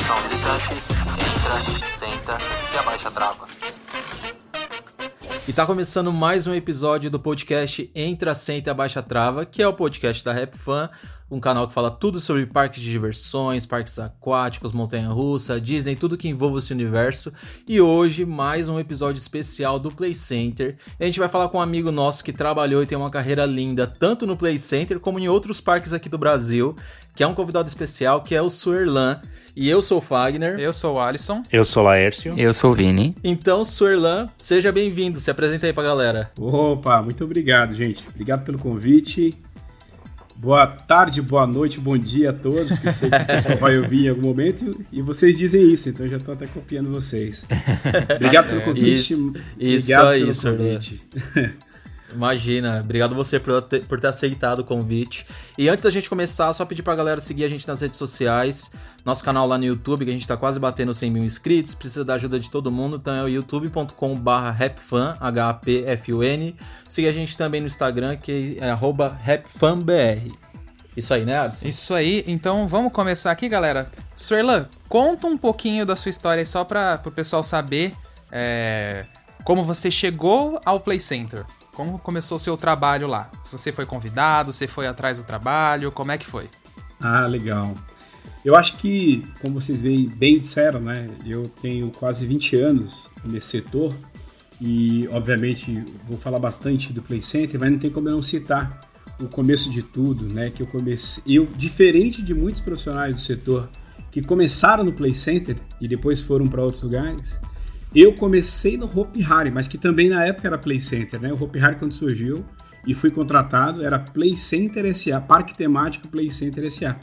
Atenção visitantes, entra, senta e abaixa a trava. E tá começando mais um episódio do podcast Entra, Senta e Abaixa a Trava, que é o podcast da Rap Fan, um canal que fala tudo sobre parques de diversões, parques aquáticos, montanha-russa, Disney, tudo que envolve esse universo. E hoje, mais um episódio especial do Play Center. A gente vai falar com um amigo nosso que trabalhou e tem uma carreira linda, tanto no Play Center como em outros parques aqui do Brasil, que é um convidado especial, que é o Suerlan. E eu sou o Fagner. Eu sou o Alisson. Eu sou o Laércio. Eu sou o Vini. Então, Suerlan, seja bem-vindo. Se apresenta aí pra galera. Opa, muito obrigado, gente. Obrigado pelo convite. Boa tarde, boa noite, bom dia a todos, porque eu sei que o pessoal vai ouvir em algum momento e vocês dizem isso, então eu já estou até copiando vocês. Obrigado pelo convite. Isso, isso obrigado aí, pelo Suerlan. convite. Imagina, obrigado você por ter, por ter aceitado o convite. E antes da gente começar, só pedir pra galera seguir a gente nas redes sociais, nosso canal lá no YouTube, que a gente tá quase batendo 100 mil inscritos, precisa da ajuda de todo mundo, então é o youtube.com.br rapfan, H-A-P-F-U-N. Siga a gente também no Instagram, que é rapfanbr. Isso aí, né, Alisson? Isso aí, então vamos começar aqui, galera. Suerlan, conta um pouquinho da sua história só para o pessoal saber é, como você chegou ao Play Center. Como começou o seu trabalho lá? Se você foi convidado, você foi atrás do trabalho, como é que foi? Ah, legal. Eu acho que, como vocês bem, bem disseram, né? Eu tenho quase 20 anos nesse setor e, obviamente, vou falar bastante do Play Center, mas não tem como eu não citar o começo de tudo, né? Que eu comecei, eu diferente de muitos profissionais do setor que começaram no Play Center e depois foram para outros lugares, eu comecei no Hopi Hari, mas que também na época era Play Center, né? O Hopi Hari quando surgiu e fui contratado era Play Center SA, Parque Temático Play Center SA.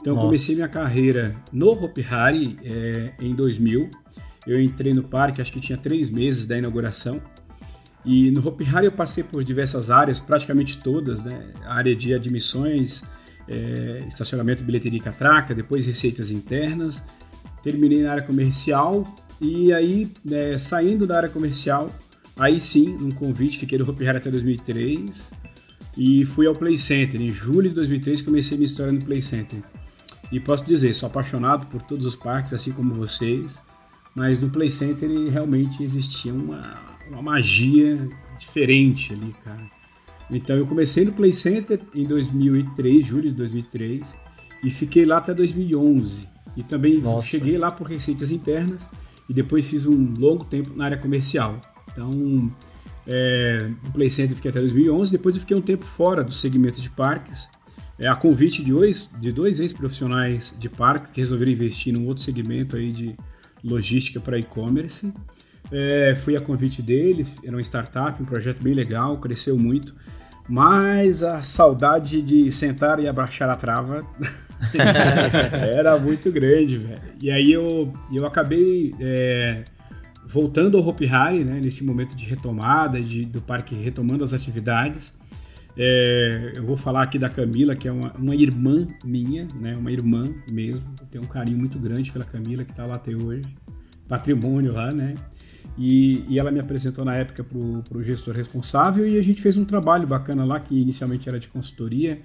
Então Nossa. eu comecei minha carreira no Hopi Hari é, em 2000. Eu entrei no parque, acho que tinha três meses da inauguração. E no Hopi Hari eu passei por diversas áreas, praticamente todas, né? A área de admissões, é, estacionamento, bilheteria e catraca, depois receitas internas. Terminei na área comercial e aí, né, saindo da área comercial, aí sim, num convite, fiquei no Hopi Hari até 2003 e fui ao Play Center. Em julho de 2003 comecei minha história no Play Center. E posso dizer, sou apaixonado por todos os parques, assim como vocês, mas no Play Center realmente existia uma, uma magia diferente ali, cara. Então eu comecei no Play Center em 2003, julho de 2003, e fiquei lá até 2011. E também Nossa. cheguei lá por receitas internas e depois fiz um longo tempo na área comercial. Então, é, no Play Center eu fiquei até 2011, depois eu fiquei um tempo fora do segmento de parques, é, a convite de dois, de dois ex-profissionais de parques que resolveram investir num outro segmento aí de logística para e-commerce. É, fui a convite deles, era uma startup, um projeto bem legal, cresceu muito, mas a saudade de sentar e abaixar a trava era muito grande, velho. E aí eu, eu acabei é, voltando ao Hopi Hari, né, nesse momento de retomada, de, do parque retomando as atividades, é, eu vou falar aqui da Camila, que é uma, uma, irmã minha, né, uma irmã mesmo. Eu tenho um carinho muito grande pela Camila, que está lá até hoje, patrimônio lá, né? E, e ela me apresentou na época para o gestor responsável e a gente fez um trabalho bacana lá, que inicialmente era de consultoria,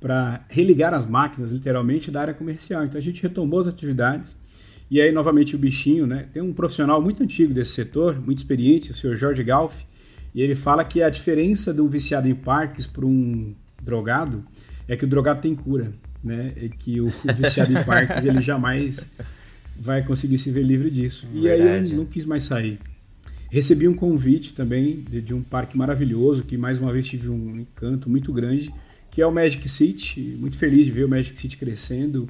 para religar as máquinas, literalmente, da área comercial. Então a gente retomou as atividades e aí, novamente, o bichinho, né? Tem um profissional muito antigo desse setor, muito experiente, o senhor Jorge Galf, e ele fala que a diferença do viciado em parques para um drogado é que o drogado tem cura, né? E que o, o viciado em parques ele jamais vai conseguir se ver livre disso. Verdade. E aí eu não quis mais sair. Recebi um convite também de, de, um parque maravilhoso, que mais uma vez tive um encanto muito grande, que é o Magic City. Muito feliz de ver o Magic City crescendo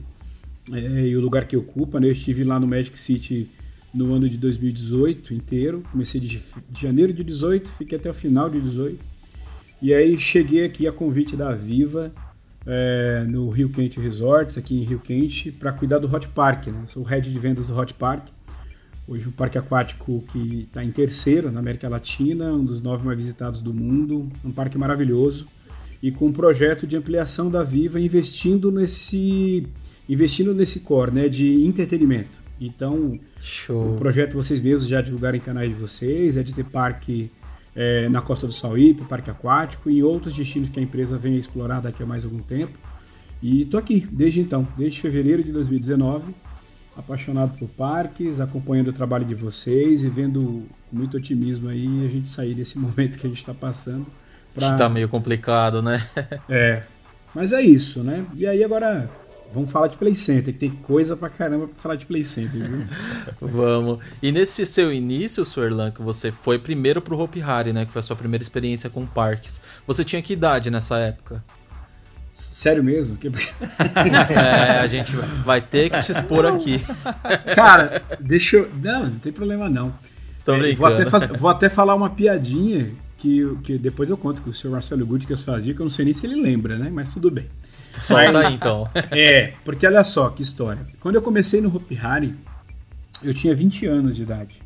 é, e o lugar que ocupa. Né? Eu estive lá no Magic City no ano de 2018 inteiro. Comecei de, janeiro de 18, fiquei até o final de 18. E aí cheguei aqui a convite da Viva é, no Rio Quente Resorts, aqui em Rio Quente, para cuidar do Hot Park. Né? Sou o head de vendas do Hot Park. Hoje um parque aquático que está em terceiro na América Latina, um dos nove mais visitados do mundo, um parque maravilhoso e com um projeto de ampliação da Viva investindo nesse investindo nesse core, né, de entretenimento. Então, Show. o projeto vocês mesmos já divulgaram em canais de vocês, é de ter parque é, na Costa do Sauípe, parque aquático e outros destinos que a empresa vem explorar daqui a mais algum tempo. E estou aqui desde então, desde fevereiro de 2019, apaixonado por parques, acompanhando o trabalho de vocês e vendo com muito otimismo aí a gente sair desse momento que a gente está passando. Pra... Que tá meio complicado, né? é, mas é isso, né? E aí agora Vamos falar de Play Center, tem coisa pra caramba pra falar de Play Center, viu? Vamos. E nesse seu início, Suerlan, que você foi primeiro pro Hopi Hari, né? Que foi a sua primeira experiência com parques. Você tinha que idade nessa época? Sério mesmo? é, a gente vai ter que te expor aqui. Cara, deixa eu. Não, não tem problema não. Tô é, vou, até faz... vou até falar uma piadinha que, que depois eu conto com o senhor Marcelo Gutierrez fazia, que eu não sei nem se ele lembra, né? Mas tudo bem. Solta aí então. É, porque olha só que história. Quando eu comecei no Hopi Hari, eu tinha 20 anos de idade.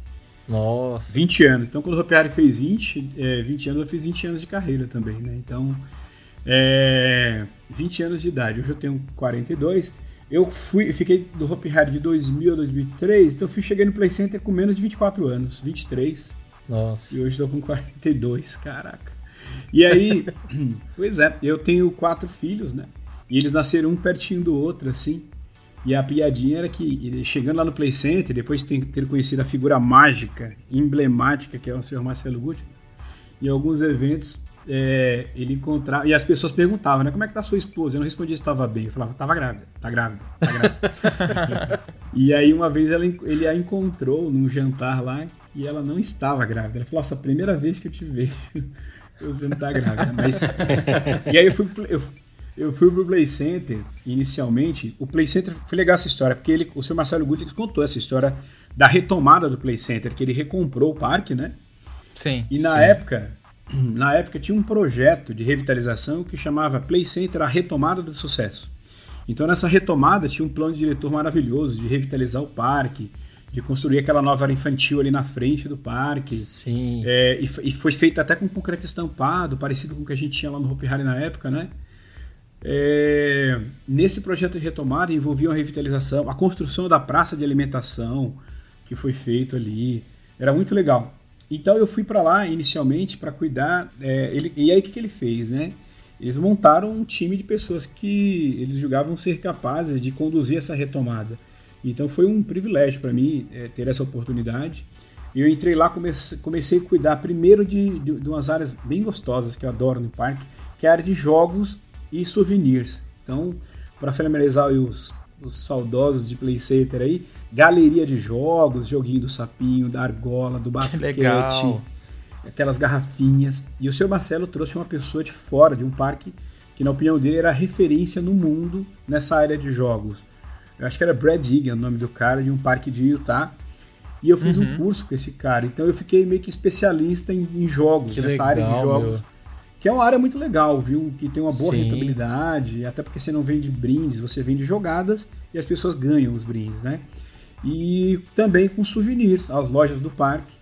Nossa. 20 anos. Então quando o Hopi Hari fez 20, é, 20 anos, eu fiz 20 anos de carreira também, né? Então, é, 20 anos de idade. Hoje eu tenho 42. Eu fui, fiquei do Hopi Hari de 2000 a 2003, então eu fui cheguei no Play Center com menos de 24 anos, 23. Nossa. E hoje estou com 42, caraca. E aí, pois é, eu tenho quatro filhos, né? E eles nasceram um pertinho do outro, assim. E a piadinha era que, chegando lá no Play Center, depois de ter conhecido a figura mágica, emblemática, que é o Sr. Marcelo Gucci, em alguns eventos, é, ele encontrava. E as pessoas perguntavam, né? Como é que tá sua esposa? Eu não respondia se estava bem. Eu falava, tava grávida, tá grávida, tá grávida. e aí, uma vez, ela, ele a encontrou num jantar lá e ela não estava grávida. Ela falou, nossa, a primeira vez que eu te vejo, você não tá grávida. Mas... e aí eu fui. Eu, eu fui pro Play Center inicialmente. O Play Center foi legal essa história, porque ele, o senhor Marcelo Gutierrez contou essa história da retomada do Play Center, que ele recomprou o parque, né? Sim. E na sim. época, na época tinha um projeto de revitalização que chamava Play Center a retomada do sucesso. Então nessa retomada tinha um plano de diretor maravilhoso de revitalizar o parque, de construir aquela nova área infantil ali na frente do parque. Sim. É, e, e, foi feito até com concreto estampado, parecido com o que a gente tinha lá no Hopi Hari na época, né? É, nesse projeto de retomada envolvia a revitalização, a construção da praça de alimentação que foi feito ali. Era muito legal. Então eu fui para lá inicialmente para cuidar. É, ele, e aí o que, que ele fez, né? Eles montaram um time de pessoas que eles julgavam ser capazes de conduzir essa retomada. Então foi um privilégio para mim é, ter essa oportunidade. Eu entrei lá, comecei, comecei a cuidar primeiro de, de, de umas áreas bem gostosas que eu adoro no parque, que é a área de jogos e souvenirs. Então, para familiarizar os, os saudosos de Play Center aí, galeria de jogos, joguinho do sapinho, da argola, do basquete, aquelas garrafinhas. E o seu Marcelo trouxe uma pessoa de fora de um parque que, na opinião dele, era referência no mundo nessa área de jogos. Eu acho que era Brad Egan o nome do cara, de um parque de Utah. E eu fiz uhum. um curso com esse cara. Então eu fiquei meio que especialista em, em jogos, que nessa legal, área de jogos. Meu que é uma área muito legal, viu? Que tem uma boa Sim. rentabilidade, até porque você não vende brindes, você vende jogadas e as pessoas ganham os brindes, né? e também com souvenirs, as lojas do parque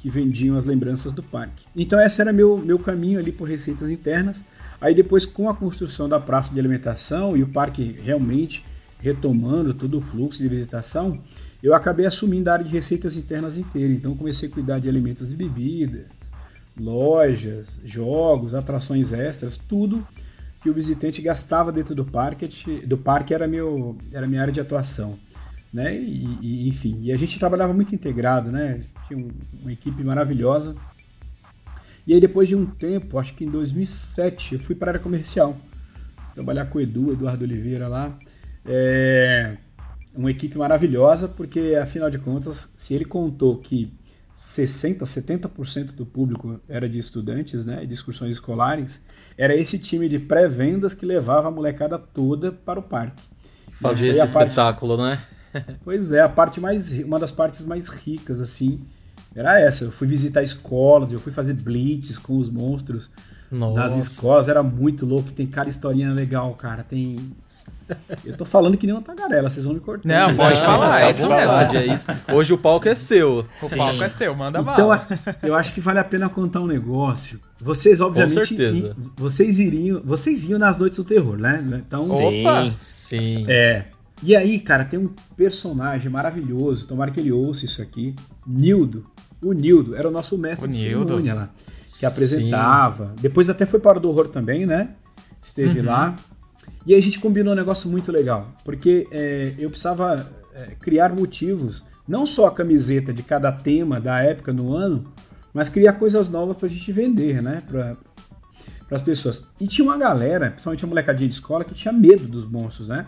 que vendiam as lembranças do parque. Então esse era meu, meu caminho ali por receitas internas. Aí depois com a construção da praça de alimentação e o parque realmente retomando todo o fluxo de visitação, eu acabei assumindo a área de receitas internas inteira. Então comecei a cuidar de alimentos e bebidas, lojas, jogos, atrações extras, tudo que o visitante gastava dentro do parque, do parque era meu era minha área de atuação, né? E, e enfim, e a gente trabalhava muito integrado, né? Tinha um, uma equipe maravilhosa. E aí depois de um tempo, acho que em 2007, eu fui para a área comercial, trabalhar com o Edu, Eduardo Oliveira lá. É uma equipe maravilhosa, porque afinal de contas, se ele contou que 60, 70% do público era de estudantes, né, de excursões escolares, era esse time de pré-vendas que levava a molecada toda para o parque. Fazia esse espetáculo, parte... né? pois é, a parte mais, uma das partes mais ricas, assim, era essa. Eu fui visitar escolas, eu fui fazer blitz com os monstros Nossa. nas escolas, era muito louco. Tem cada historinha legal, cara. Tem eu tô falando que nem uma tagarela, vocês vão me cortar. Não, pode não, falar, é isso mesmo. É isso. Hoje o palco é seu. O Sim. palco é seu, manda então, bala. eu acho que vale a pena contar um negócio. Vocês, obviamente, Com certeza. vocês iriam, vocês iam nas noites do terror, né? Então, sim, Opa! sim. É. E aí, cara, tem um personagem maravilhoso, tomara que ele ouça isso aqui, Nildo. O Nildo era o nosso mestre o de Nildo. cerimônia lá, que apresentava. Sim. Depois até foi para o do horror também, né? Esteve uhum. lá. E a gente combinou um negócio muito legal, porque é, eu precisava é, criar motivos, não só a camiseta de cada tema da época no ano, mas criar coisas novas para a gente vender, né? Para as pessoas. E tinha uma galera, principalmente a molecadinha de escola, que tinha medo dos monstros, né?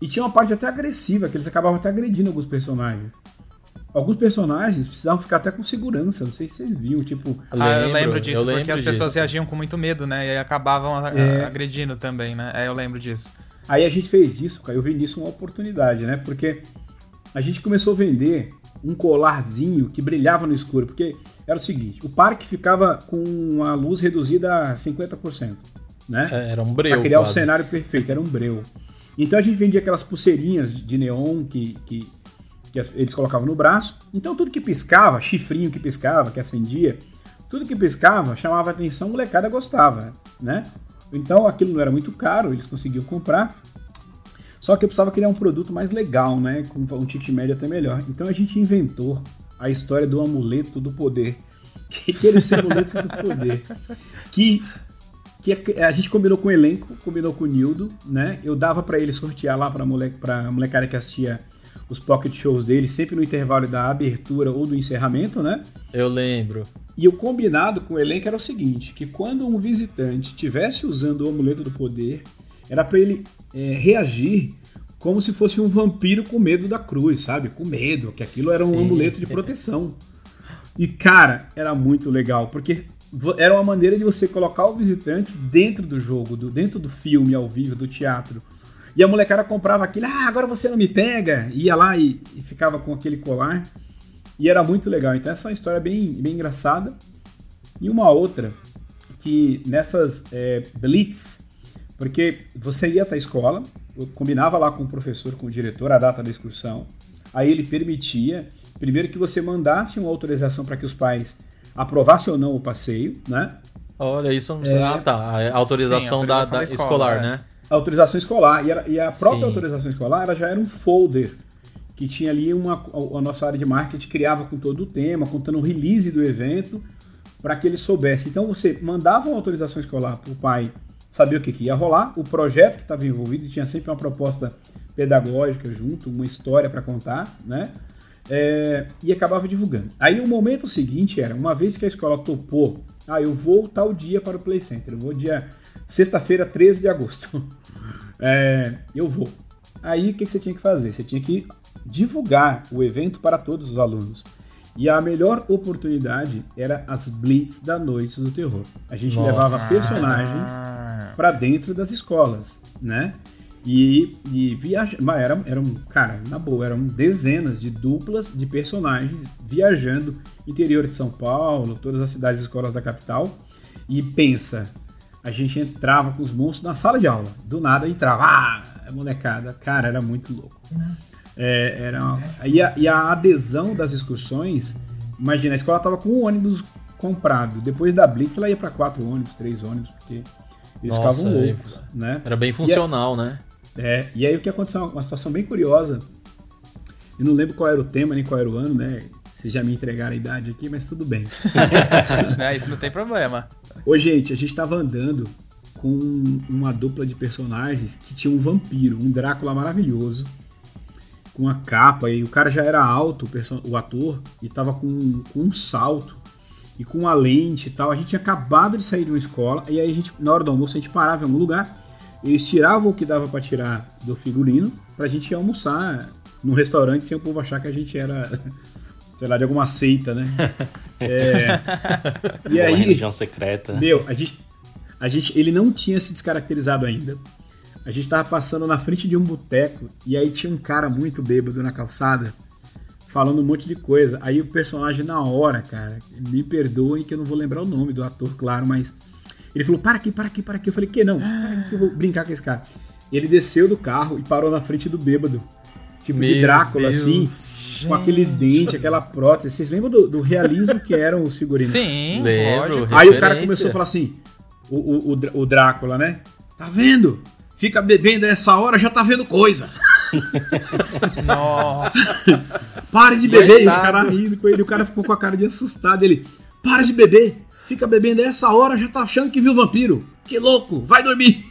E tinha uma parte até agressiva, que eles acabavam até agredindo alguns personagens alguns personagens precisavam ficar até com segurança. Não sei se vocês viram, tipo. Eu ah, eu lembro disso, eu porque lembro as pessoas disso. reagiam com muito medo, né? E aí acabavam é... agredindo também, né? É, eu lembro disso. Aí a gente fez isso, cara. Eu vi nisso uma oportunidade, né? Porque a gente começou a vender um colarzinho que brilhava no escuro. Porque era o seguinte: o parque ficava com a luz reduzida a 50%. Né? É, era um breu. Pra criar quase. o cenário perfeito, era um breu. Então a gente vendia aquelas pulseirinhas de neon que, que que eles colocavam no braço. Então tudo que piscava, chifrinho que piscava, que acendia, tudo que piscava chamava atenção, a molecada gostava, né? Então aquilo não era muito caro, eles conseguiam comprar. Só que eu precisava criar um produto mais legal, né? Com um ticket médio até melhor. Então a gente inventou a história do amuleto do poder. Que, que era esse amuleto do poder? Que que a gente combinou com o elenco, combinou com o Nildo, né? Eu dava para ele sortear lá para mole, a molecada que assistia os pocket shows dele, sempre no intervalo da abertura ou do encerramento, né? Eu lembro. E o combinado com o elenco era o seguinte: que quando um visitante tivesse usando o amuleto do poder, era para ele é, reagir como se fosse um vampiro com medo da cruz, sabe? Com medo, que aquilo era um Sim. amuleto de proteção. E cara, era muito legal, porque era uma maneira de você colocar o visitante dentro do jogo, do, dentro do filme ao vivo, do teatro. E a molecada comprava aquilo, ah, agora você não me pega. Ia lá e, e ficava com aquele colar. E era muito legal. Então essa é uma história bem, bem engraçada. E uma outra, que nessas é, blitz, porque você ia até a escola, combinava lá com o professor, com o diretor, a data da excursão. Aí ele permitia, primeiro que você mandasse uma autorização para que os pais aprovassem ou não o passeio, né? Olha, isso é, Ah, tá. A autorização, Sim, a autorização da, da, da, escola, escolar, é. Autorização escolar. E, era, e a própria Sim. autorização escolar ela já era um folder que tinha ali uma a, nossa área de marketing criava com todo o tema, contando o release do evento para que ele soubesse. Então você mandava uma autorização escolar para o pai saber o que, que ia rolar, o projeto que estava envolvido tinha sempre uma proposta pedagógica junto, uma história para contar, né? É, e acabava divulgando. Aí o momento seguinte era, uma vez que a escola topou, ah, eu vou tal dia para o Play Center, eu vou dia sexta-feira, 13 de agosto. É, eu vou. Aí o que, você tinha que fazer? Você tinha que divulgar o evento para todos os alunos. E a melhor oportunidade era as blitz da noite do terror. A gente Nossa. levava personagens para dentro das escolas, né? E, e viaja... era, era um, cara, na boa, eram dezenas de duplas de personagens viajando interior de São Paulo, todas as cidades e escolas da capital. E pensa, a gente entrava com os monstros na sala de aula. Do nada entrava, ah, molecada. Cara, era muito louco. É, era, e, a, e a adesão das excursões, imagina, a escola tava com um ônibus comprado. Depois da Blitz, ela ia para quatro ônibus, três ônibus, porque eles Nossa, ficavam é, loucos, né? Era bem funcional, né? É, e aí o que aconteceu, uma situação bem curiosa, eu não lembro qual era o tema, nem qual era o ano, né? Vocês já me entregaram a idade aqui, mas tudo bem. é, isso não tem problema. Ô, gente, a gente tava andando com uma dupla de personagens que tinha um vampiro, um Drácula maravilhoso, com a capa, e o cara já era alto, o, ator, e tava com, com um salto e com uma lente e tal. A gente tinha acabado de sair de uma escola, e aí a gente, na hora do almoço, a gente parava em algum lugar, eles tiravam o que dava pra tirar do figurino pra gente ir almoçar num restaurante sem o povo achar que a gente era, sei lá, de alguma seita, né? É, e aí, religião secreta. meu, a gente, a gente, ele não tinha se descaracterizado ainda. A gente tava passando na frente de um boteco e aí tinha um cara muito bêbado na calçada falando um monte de coisa. Aí o personagem na hora, cara, me perdoem que eu não vou lembrar o nome do ator, claro, mas ele falou: "Para aqui, para aqui, para aqui". Eu falei: "Que não? Para aqui que eu vou brincar com esse cara". Ele desceu do carro e parou na frente do bêbado. Tipo de Meu Drácula, Deus, assim, com aquele dente, aquela prótese. Vocês lembram do, do realismo que eram os figurinos? Sim, Lembro. lógico. Aí o cara começou a falar assim: o, o, o, o Drácula, né? Tá vendo? Fica bebendo a essa hora, já tá vendo coisa. Nossa. Pare de beber. E os caras rindo com ele. O cara ficou com a cara de assustado. Ele: Para de beber. Fica bebendo a essa hora, já tá achando que viu vampiro. Que louco, vai dormir.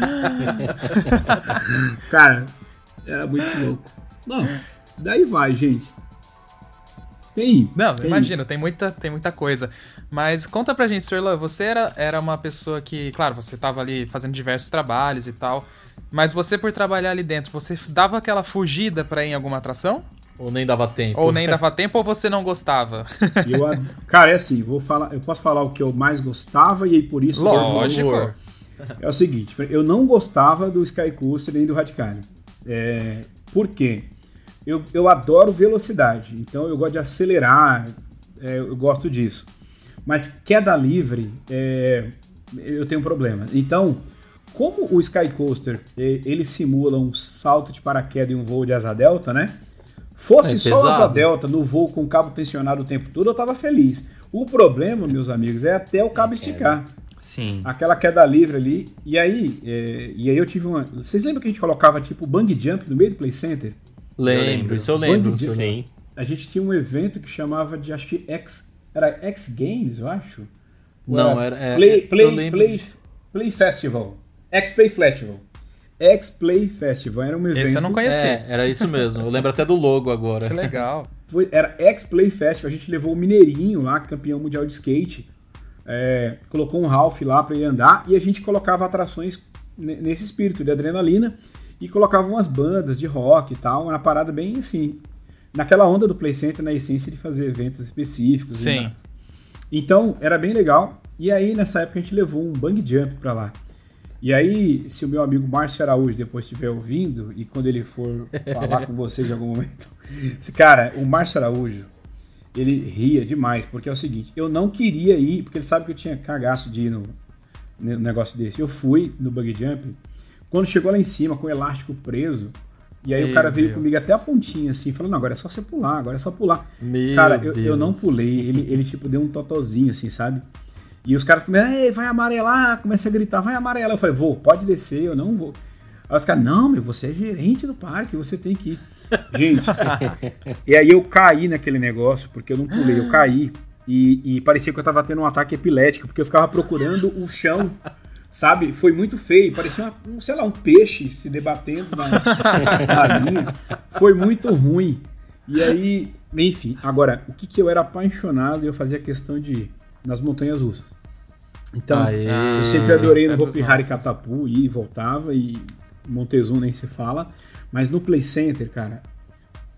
cara, era muito louco. Bom, daí vai, gente. Tem. Não, tem. imagina, tem muita, tem muita coisa. Mas conta pra gente, Sr. Você era, era uma pessoa que, claro, você tava ali fazendo diversos trabalhos e tal, mas você por trabalhar ali dentro, você dava aquela fugida pra ir em alguma atração? Ou nem dava tempo. Ou nem dava tempo ou você não gostava? Eu, cara, é assim, vou falar, eu posso falar o que eu mais gostava e aí por isso eu vou- Lógico. É o seguinte, eu não gostava do Sky Coaster nem do Radicale. É, por quê? Eu, eu adoro velocidade, então eu gosto de acelerar, é, eu gosto disso. Mas queda livre, é, eu tenho um problema. Então, como o Sky Coaster ele simula um salto de paraquedas e um voo de asa delta, né? Fosse É só asa delta no voo com o cabo tensionado o tempo todo, eu tava feliz. O problema, meus amigos, é até o cabo esticar Sim. aquela queda livre ali. E aí, é, e aí eu tive uma. Vocês lembram que a gente colocava tipo bang jump no meio do play center? Lembro, isso eu lembro. Bang isso eu lembro. Sim. A gente tinha um evento que chamava de acho que X era X Games, eu acho. Ou Não, era- é, Play eu Play. Play, Play Festival. X Play Festival. X Play Festival era um evento. Esse eu não conheci. É, era isso mesmo. Eu lembro até do logo agora. Que legal. Foi- era X Play Festival. A gente levou o Mineirinho lá, campeão mundial de skate. é, colocou um Ralph lá para ele andar e a gente colocava atrações ne- nesse espírito de adrenalina e colocava umas bandas de rock e tal, uma parada bem assim, naquela onda do Play Center, na essência de fazer eventos específicos. e Sim. Então, era bem legal. E aí, nessa época, a gente levou um bang jump pra lá. E aí, se o meu amigo Márcio Araújo depois estiver ouvindo, e quando ele for falar com vocês em algum momento, cara, o Márcio Araújo, ele ria demais, porque é o seguinte, eu não queria ir, porque ele sabe que eu tinha cagaço de ir no, no negócio desse. Eu fui no bug jump, quando chegou lá em cima com o elástico preso, e aí o Meu cara veio Deus. comigo até a pontinha assim, falando, não, agora é só você pular, agora é só pular. Meu cara, eu, eu não pulei, ele, ele tipo deu um totozinho assim, sabe? E os caras começam, vai amarelar, começa a gritar, vai amarelar. Eu falei, vou, pode descer, eu não vou. Aí os caras, não, meu, você é gerente do parque, você tem que ir. Gente, e aí eu caí naquele negócio, porque eu não pulei, eu caí. E, e parecia que eu tava tendo um ataque epilético, porque eu ficava procurando o chão, sabe? Foi muito feio, parecia, uma- um, sei lá, um peixe se debatendo na, na linha. Foi muito ruim. E aí, enfim, agora, o que, que eu era apaixonado e eu fazia questão de ir? Nas montanhas russas. Então, Aê. eu sempre adorei no Hopi Hari ia e voltava, e Montezum nem se fala. Mas no Play Center, cara,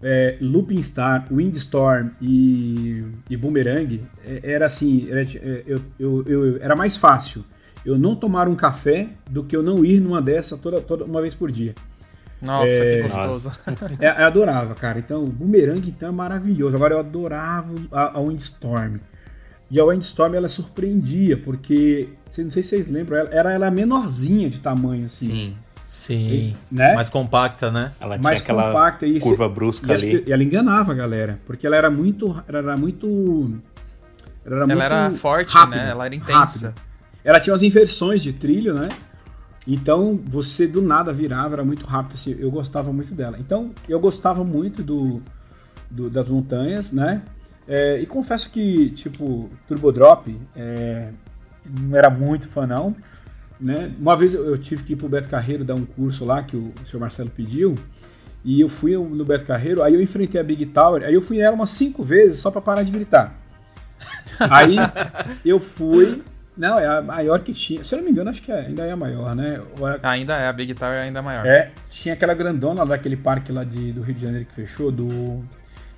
é, Looping Star, Windstorm e, e Boomerang, é, era assim, era, é, eu, eu, eu- era mais fácil eu não tomar um café do que eu não ir numa dessa toda, toda uma vez por dia. Nossa, É, que gostoso. É, eu adorava, cara. Então, o Boomerang então é maravilhoso. Agora eu adorava a, a Windstorm. E a Windstorm ela surpreendia, porque, não sei se vocês lembram, ela, era ela menorzinha de tamanho, assim. Sim. Sim. Né? Mais compacta, né? Ela mais tinha aquela compacta e curva se- brusca e ali. E ela enganava a galera, porque ela era muito, ela era muito, ela era, Ela muito era forte, rápida, né? Ela era intensa. rápida. Ela tinha umas inversões de trilho, né? Então você do nada virava, era muito rápido. Assim, eu gostava muito dela. Então eu gostava muito do, do- das montanhas, né? É, e confesso que tipo Turbo Drop é, não era muito fã não. Né? Uma vez eu tive que ir pro Beto Carreiro dar um curso lá que o, senhor Marcelo pediu. E eu fui no Beto Carreiro, aí eu enfrentei a Big Tower, aí eu fui nela umas cinco vezes só pra parar de gritar. Aí eu fui. Não, é a maior que tinha. Se eu não me engano, acho que é- ainda é a maior, né? É- Ainda é, a Big Tower é ainda maior. é, tinha aquela grandona daquele parque lá de, do Rio de Janeiro que fechou, do.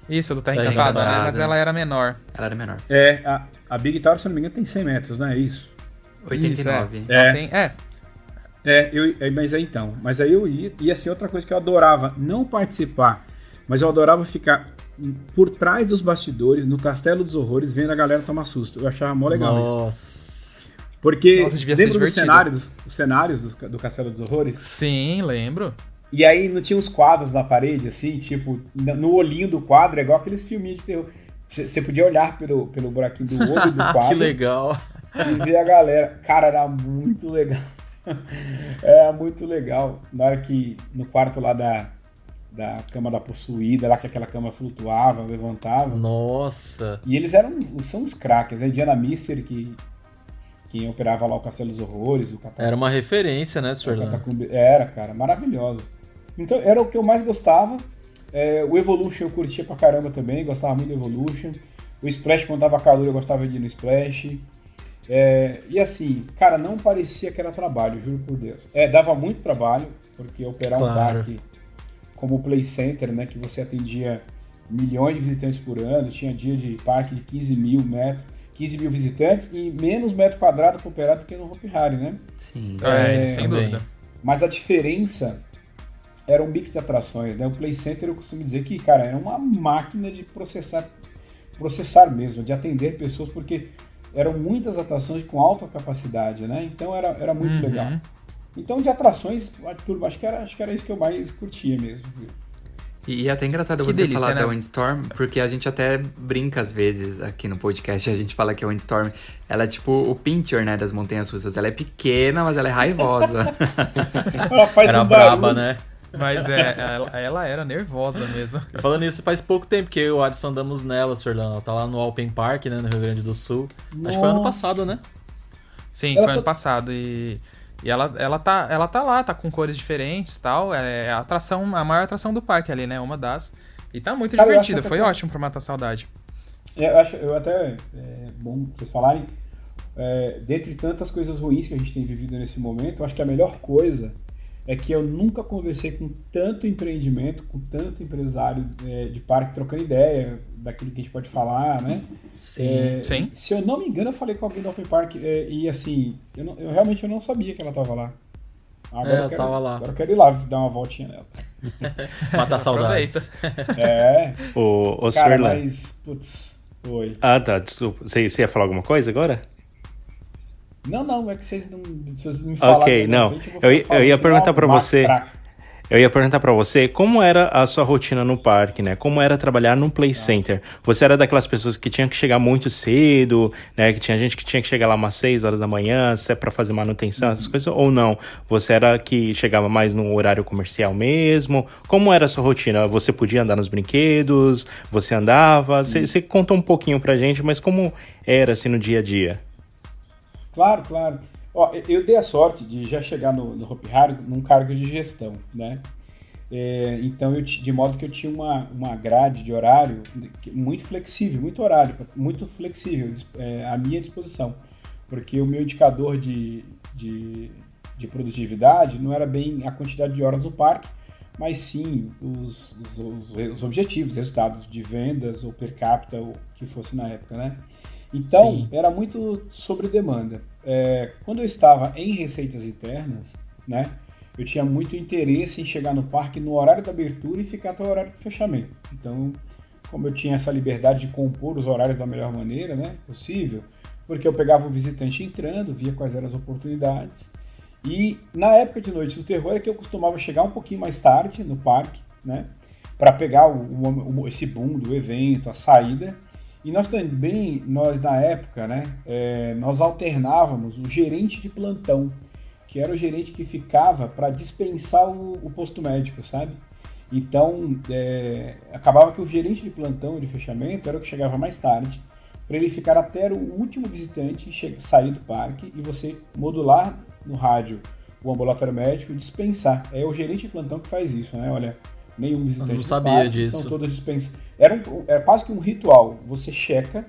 Isso, do Terra Terra Encantada, né? Mas ela era menor. Ela era menor. É, a, a Big Tower, se eu não me engano, tem 100 metros, né? É isso. 89. Isso, É. Tem- é. É, eu, é, mas é então. Mas aí eu ia. E assim, outra coisa que eu adorava, não participar, mas eu adorava ficar por trás dos bastidores, no Castelo dos Horrores, vendo a galera tomar susto. Eu achava mó legal isso. Nossa. Porque Nossa, lembra dos cenários, os cenários do, do Castelo dos Horrores? Sim, lembro. E aí não tinha uns quadros na parede, assim, tipo, no no olhinho do quadro, é igual aqueles filminhos de terror. Você podia olhar pelo, pelo buraquinho do olho do quadro que legal. e ver a galera. Cara, era muito legal. Era muito legal. Na hora que, no quarto lá da, da cama da possuída, lá que aquela cama flutuava, levantava. Nossa. E eles eram, são uns craques, né? Diana Mister, que, que operava lá o Castelo dos Horrores, o. Era uma referência, né, Suerlan? Catacumbi- Era, cara, maravilhoso. Então, era o que eu mais gostava. É, o Evolution eu curtia pra caramba também, gostava muito do Evolution. O Splash, quando tava calor, eu gostava de ir no Splash. É, e assim, cara, não parecia que era trabalho, juro por Deus. É, dava muito trabalho, porque operar um Claro. parque como o Play Center, né, que você atendia milhões de visitantes por ano, tinha dia de parque de 15 mil metros, 15 mil visitantes e menos metro quadrado para operar do que no Hopi Hari, né? Sim. É, isso, sem também. dúvida. Mas a diferença era um mix de atrações, né? O Play Center eu costumo dizer que, cara, era uma máquina de processar, processar mesmo, de atender pessoas, porque eram muitas atrações com alta capacidade, né? Então era, era muito Uhum. legal. Então de atrações, acho que era, acho que era isso que eu mais curtia mesmo. viu? E é até engraçado Que você delícia, falar né? da Windstorm, porque a gente até brinca às vezes aqui no podcast, a gente fala que a Windstorm, ela é tipo o pincher, né, das montanhas russas. Ela é pequena, mas ela é raivosa. Ela faz Era um braba, né? Mas é, ela, ela era nervosa mesmo. Falando nisso, faz pouco tempo que eu e o Adson andamos nela, Suerlan. Ela tá lá no Alpen Park, né, no Rio Grande do Sul. Acho que foi ano Nossa. passado, né? Sim, Ela foi ano tá- passado. E, e ela, ela, tá, ela tá lá, tá com cores diferentes e tal. É a atração, a maior atração do parque ali, né? Uma das. E tá muito Cara, que Foi até- ótimo pra matar saudade. Eu acho, eu até é bom vocês falarem. É, dentre tantas coisas ruins que a gente tem vivido nesse momento, eu acho que a melhor coisa é que eu nunca conversei com tanto empreendimento, com tanto empresário é, de parque trocando ideia daquilo que a gente pode falar, né? Sim. É, Sim. Se eu não me engano, eu falei com alguém do Open Park é, e assim, eu, não- eu realmente eu não sabia que ela tava lá. Agora É, eu ela quero, tava lá. Agora eu quero ir lá dar uma voltinha nela. Matar saudades. É, Ô, ô cara, mas, putz, foi. Ah, tá, desculpa. Você, você ia falar alguma coisa agora? Não, não, é que vocês não. Se vocês me falarem Ok, não. Eu ia- falar eu ia perguntar pra uma você. Eu ia perguntar pra você como era a sua rotina no parque, né? Como era trabalhar num play center? Você era daquelas pessoas que tinham que chegar muito cedo, né? Que tinha gente que tinha que chegar lá umas 6 horas da manhã, se é pra fazer manutenção, essas coisas, ou não? Você era que chegava mais no horário comercial mesmo? Como era a sua rotina? Você podia andar nos brinquedos? Você andava? Você contou um pouquinho pra gente, mas como era assim no dia a dia? Claro, claro. Ó, eu- dei a sorte de já chegar no, no Hopi Hari num cargo de gestão, né? É, então, eu, de modo que eu tinha uma, uma grade de horário muito flexível, muito horário, muito flexível é, à minha disposição. Porque o meu indicador de, de, de produtividade não era bem a quantidade de horas no parque, mas sim os, os, os- os objetivos, resultados de vendas ou per capita, o que fosse na época, né? Então, Sim. era muito sobre demanda. É, quando eu estava em receitas internas, né, eu tinha muito interesse em chegar no parque no horário da abertura e ficar até o horário do fechamento. Então, como eu tinha essa liberdade de compor os horários da melhor maneira né, possível, porque eu pegava o visitante entrando, via quais eram as oportunidades, E na época de Noite do Terror é que eu costumava chegar um pouquinho mais tarde no parque, né? Para pegar o, o, esse boom do evento, a saída. E nós também, nós na época, né? É, nós alternávamos o gerente de plantão, que era o gerente que ficava para dispensar o, o, posto médico, sabe? Então, é, acabava que o gerente de plantão de fechamento era o que chegava mais tarde, para ele ficar até o último visitante sair do parque e você modular no rádio o ambulatório médico e dispensar. É o gerente de plantão que faz isso, né? Olha, nenhum visitante. Eu não sabia parque, disso. São todos dispensados. Era, um, era quase que um ritual. Você checa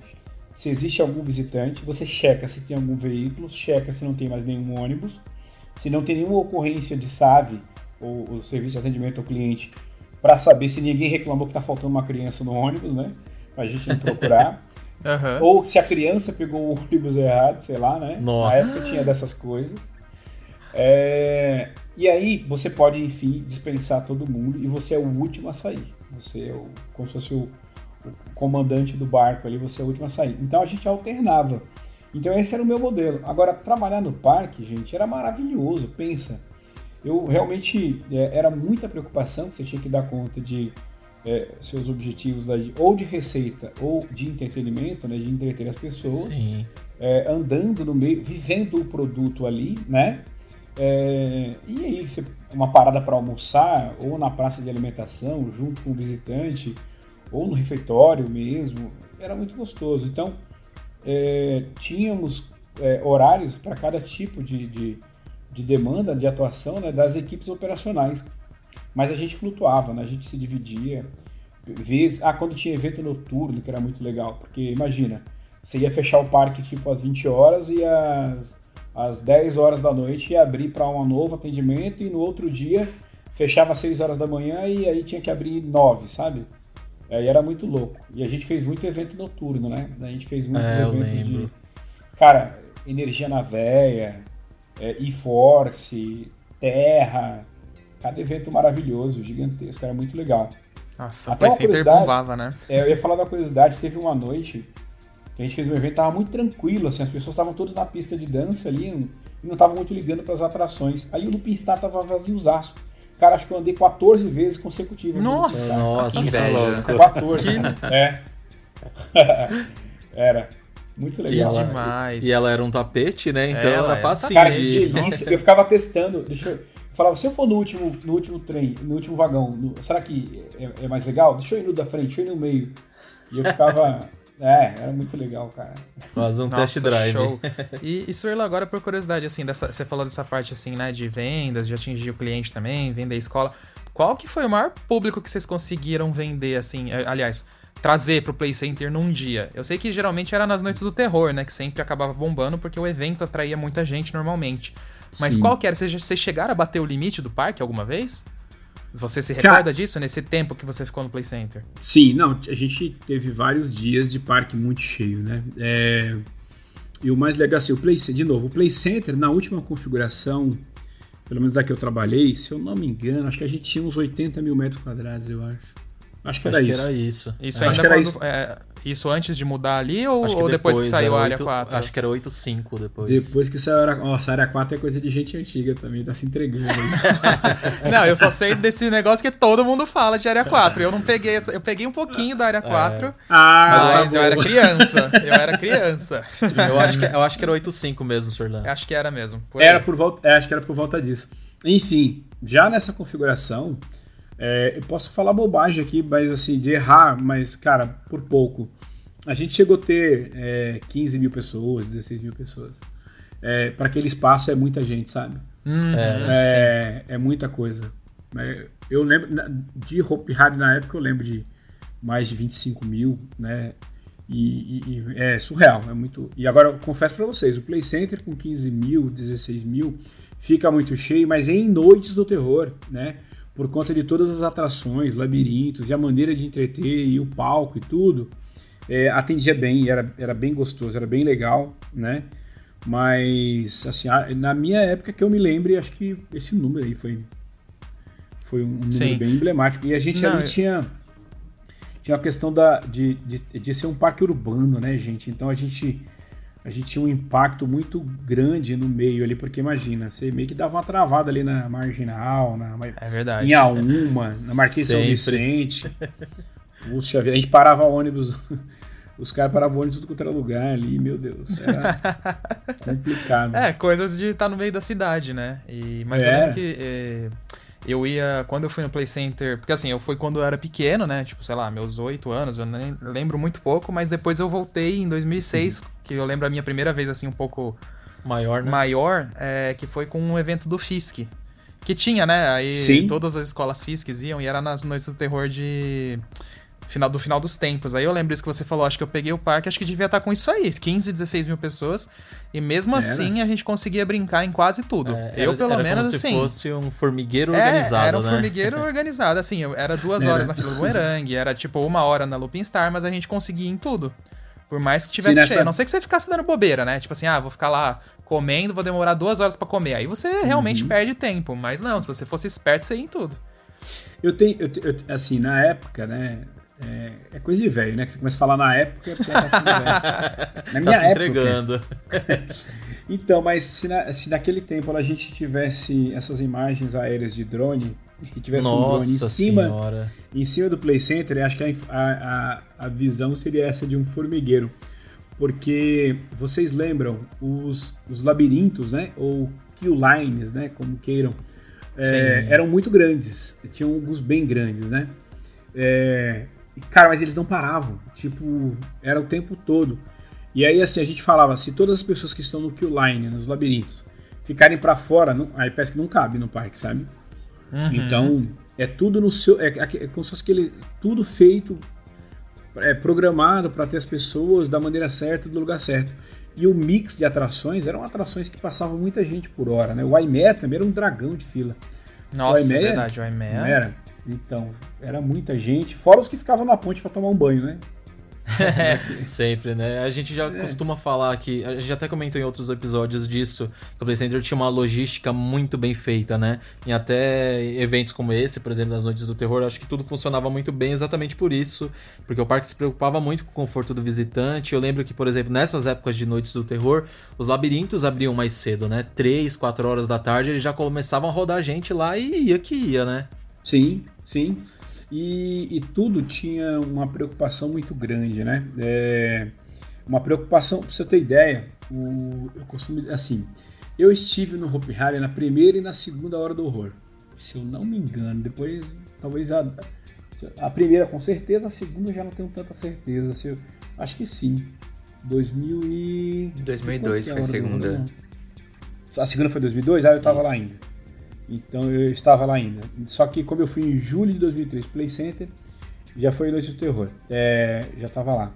se existe algum visitante, você checa se tem algum veículo, checa se não tem mais nenhum ônibus, se não tem nenhuma ocorrência de SAVE, ou o serviço de atendimento ao cliente, para saber se ninguém reclamou que está faltando uma criança no ônibus, né? Para a gente não procurar. Uhum. Ou se a criança pegou o ônibus errado, sei lá, né? Nossa. Na época tinha dessas coisas. É... E aí você pode, enfim, dispensar todo mundo e você é o último a sair. Você é o, como se fosse o, o comandante do barco ali, você é o último a sair. Então a gente alternava. Então esse era o meu modelo. Agora, trabalhar no parque, gente, era maravilhoso. Pensa, eu realmente é, era muita preocupação que você tinha que dar conta de é, seus objetivos daí, ou de receita ou de entretenimento, né, de entreter as pessoas, é, andando no meio, vivendo o produto ali, né? É, e aí, uma parada para almoçar, ou na praça de alimentação, junto com o visitante, ou no refeitório mesmo, era muito gostoso. Então, é, tínhamos é, horários para cada tipo de, de, de, demanda, de atuação né, das equipes operacionais. Mas a gente flutuava, né? a gente se dividia. Vez, ah, quando tinha evento noturno, que era muito legal, porque imagina, você ia fechar o parque tipo às 20 horas e às, às 10 horas da noite ia abrir para um novo atendimento e no outro dia fechava às 6 horas da manhã e aí tinha que abrir 9, sabe? Aí era muito louco. E a gente fez muito evento noturno, né? A gente fez muito é, evento de. Cara, energia na veia, é, e-force, terra, Cada evento maravilhoso, gigantesco, era muito legal. Nossa, Até o Play Center bombava, né? É, eu ia falar da curiosidade, teve uma noite a gente fez um evento, tava muito tranquilo, assim, as pessoas estavam todas na pista de dança ali e não estavam muito ligando para as atrações. Aí o Lupin Star tava vaziozaço. Cara, acho que eu andei 14 vezes consecutivas. Nossa, nossa, que velho. 14, que... É. era. Muito legal. Que demais. E ela era um tapete, né? Então Ela era era facinho Cara, de... delícia. Eu ficava testando. Deixa eu. Falava, se eu for no último, no último trem, no último vagão, no- será que é, é mais legal? Deixa eu ir no da frente, deixa eu ir no meio. E eu ficava. É, era muito legal, cara. Faz um Nossa, test drive. show. E, e Suerla, agora por curiosidade, assim, dessa, você falou dessa parte, assim, né, de vendas, de atingir o cliente também, vender escola. Qual que foi o maior público que vocês conseguiram vender, assim, eh, aliás, trazer pro Play Center num dia? Eu sei que geralmente era nas noites do terror, né, que sempre acabava bombando, porque o evento atraía muita gente normalmente. Mas Sim. qual que era? Vocês chegaram a bater o limite do parque alguma vez? Você se Cara- recorda disso, nesse tempo que você ficou no Play Center? Sim, não, a gente teve vários dias de parque muito cheio, né? É, E o mais legal, assim, o Play Center, de novo, o Play Center, na última configuração, pelo menos da que eu trabalhei, se eu não me engano, acho que a gente tinha uns 80 mil metros quadrados, eu acho. Acho que Acho era que isso. era isso. Isso É. ainda Acho que era quando. é, isso antes de mudar ali ou, Acho que ou depois, que saiu a área 8 4? Acho que era 8.5 depois. Depois que saiu a área... Nossa, a área 4 é coisa de gente antiga também, tá se entregando aí. Não, eu só sei desse negócio que todo mundo fala de área 4. Eu não peguei essa, eu peguei um pouquinho da área 4, Ah, mas tá eu era criança. Eu era criança. Eu acho, que, eu acho que era 8.5 mesmo, Sorlan. Eu acho que era mesmo. por Era aí. por volta, é, acho que era por volta disso. Enfim, já nessa configuração, é, eu posso falar bobagem aqui, mas assim, de errar, mas, cara, por pouco. A gente chegou a ter é, 15 mil pessoas, 16 mil pessoas. É, para aquele espaço é muita gente, sabe? Uhum, É, é muita coisa. É, Eu lembro, de Hope Hari na época, eu lembro de mais de 25 mil, né? E, e- e é surreal, é muito. E agora eu confesso pra vocês, o Play Center com 15 mil, 16 mil, fica muito cheio, mas é em noites do terror, né? Por conta de todas as atrações, labirintos e a maneira de entreter e o palco e tudo, é, atendia bem, era, era bem gostoso, era bem legal, né? Mas, assim, na minha época que eu me lembre, acho que esse número aí foi, foi um número Sim. bem emblemático. E a gente Não, ali eu- tinha, tinha a questão da, de, de, de ser um parque urbano, né, gente? Então a gente, a gente tinha um impacto muito grande no meio ali, porque imagina, você meio que dava uma travada ali na Marginal, na, é verdade. em Auma, na Marquês São Vicente. Puxa, a gente parava ônibus, os caras paravam ônibus tudo era lugar ali, meu Deus, era complicado. É, coisas de estar no meio da cidade, né? E, mas é. eu lembro que... É eu ia, quando eu fui no Play Center, porque assim, eu fui quando eu era pequeno, né? Tipo, sei lá, meus oito anos, eu nem lembro muito pouco, mas depois eu voltei em 2006, uhum. que eu lembro a minha primeira vez, assim, um pouco maior, né? Maior, é, que foi com um evento do Fisk. Que tinha, né? Aí Sim. todas as escolas Fisks iam e era nas noites do terror de final do final dos tempos. Aí eu lembro isso que você falou, acho que eu peguei o parque, acho que devia estar com isso aí, 15, 16 mil pessoas. E mesmo era. assim a gente conseguia brincar em quase tudo. É, eu, era, pelo era menos, como assim. Se fosse um formigueiro é, organizado. Era um né? formigueiro organizado, assim, era duas horas na fila do Bumerangue, era tipo uma hora na Lupin Star, mas a gente conseguia em tudo. Por mais que tivesse Sim, nessa... cheio. A não sei que você ficasse dando bobeira, né? Tipo assim, ah, vou ficar lá comendo, vou demorar duas horas para comer. Aí você realmente uhum. perde tempo. Mas não, se você fosse esperto, você ia em tudo. Eu tenho, eu, eu, assim, na época, né? É, é, coisa de velho, né? Que você começa a falar na época, é tá Na minha tá se época. entregando. então, mas se, na, se naquele tempo a gente tivesse essas imagens aéreas de drone e tivesse Nossa um drone em cima, senhora. em cima do Play Center, acho que a, a, a visão seria essa de um formigueiro. Porque vocês lembram os, os labirintos, né? Ou kill lines, né? Como queiram. É, eram muito grandes. Tinham alguns bem grandes, né? É, Cara, mas eles não paravam. Tipo, era o tempo todo. E aí, assim, a gente falava, se todas as pessoas que estão no kill line, nos labirintos, ficarem para fora, não, aí parece que não cabe no parque, sabe? Uhum. Então, é tudo no seu. É, é como se fosse aquele. Tudo feito, é, programado para ter as pessoas da maneira certa, do lugar certo. E o mix de atrações eram atrações que passavam muita gente por hora, né? O Aimé também era um dragão de fila. Nossa, o é verdade, o Aimé. Era? Então, era muita gente, fora os que ficavam na ponte para tomar um banho, né? É, sempre, né? A gente já é. costuma falar que. A gente até comentou em outros episódios disso. Que o Play Center tinha uma logística muito bem feita, né? Em até eventos como esse, por exemplo, nas Noites do Terror, acho que tudo funcionava muito bem exatamente por isso. Porque o parque se preocupava muito com o conforto do visitante. Eu lembro que, por exemplo, nessas épocas de Noites do Terror, os labirintos abriam mais cedo, né? Três, quatro horas da tarde, eles já começavam a rodar gente lá e ia que ia, né? Sim, sim. E, e tudo tinha uma preocupação muito grande, né? É, uma preocupação, pra você ter ideia, o, eu costumo assim, eu estive no Hopi Hari na primeira e na segunda hora do horror. Se eu não me engano, depois talvez a, a primeira com certeza, a segunda já não tenho tanta certeza. Se eu, acho que sim. 2000 e 2002 foi a segunda. A segunda foi 2002? Ah, eu tava Isso. lá ainda. Então eu estava lá ainda. Só que como eu fui em julho de 2003 Play Center, já foi Noite do Terror. É, já estava lá.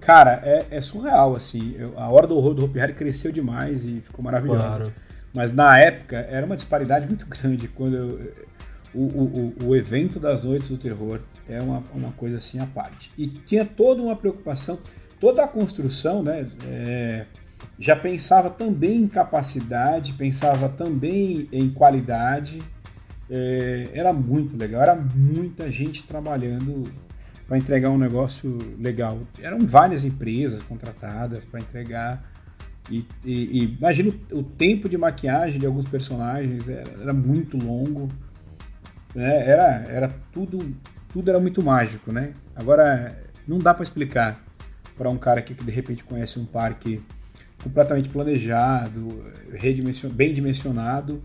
Cara, é, é surreal, assim. Eu, a hora do horror do Hopi Hari cresceu demais e ficou maravilhosa. Claro. Mas na época era uma disparidade muito grande. Quando eu, o, o, o evento das Noites do Terror é uma, uma coisa assim à parte. E tinha toda uma preocupação, toda a construção, né? É, já pensava também em capacidade, pensava também em qualidade. É, era muito legal, era muita gente trabalhando para entregar um negócio legal. Eram várias empresas contratadas para entregar. E, e, e imagina o, o, tempo de maquiagem de alguns personagens era, era muito longo. Né? Era, era tudo, tudo era muito mágico, né? Agora não dá para explicar para um cara que de repente conhece um parque completamente planejado, bem dimensionado,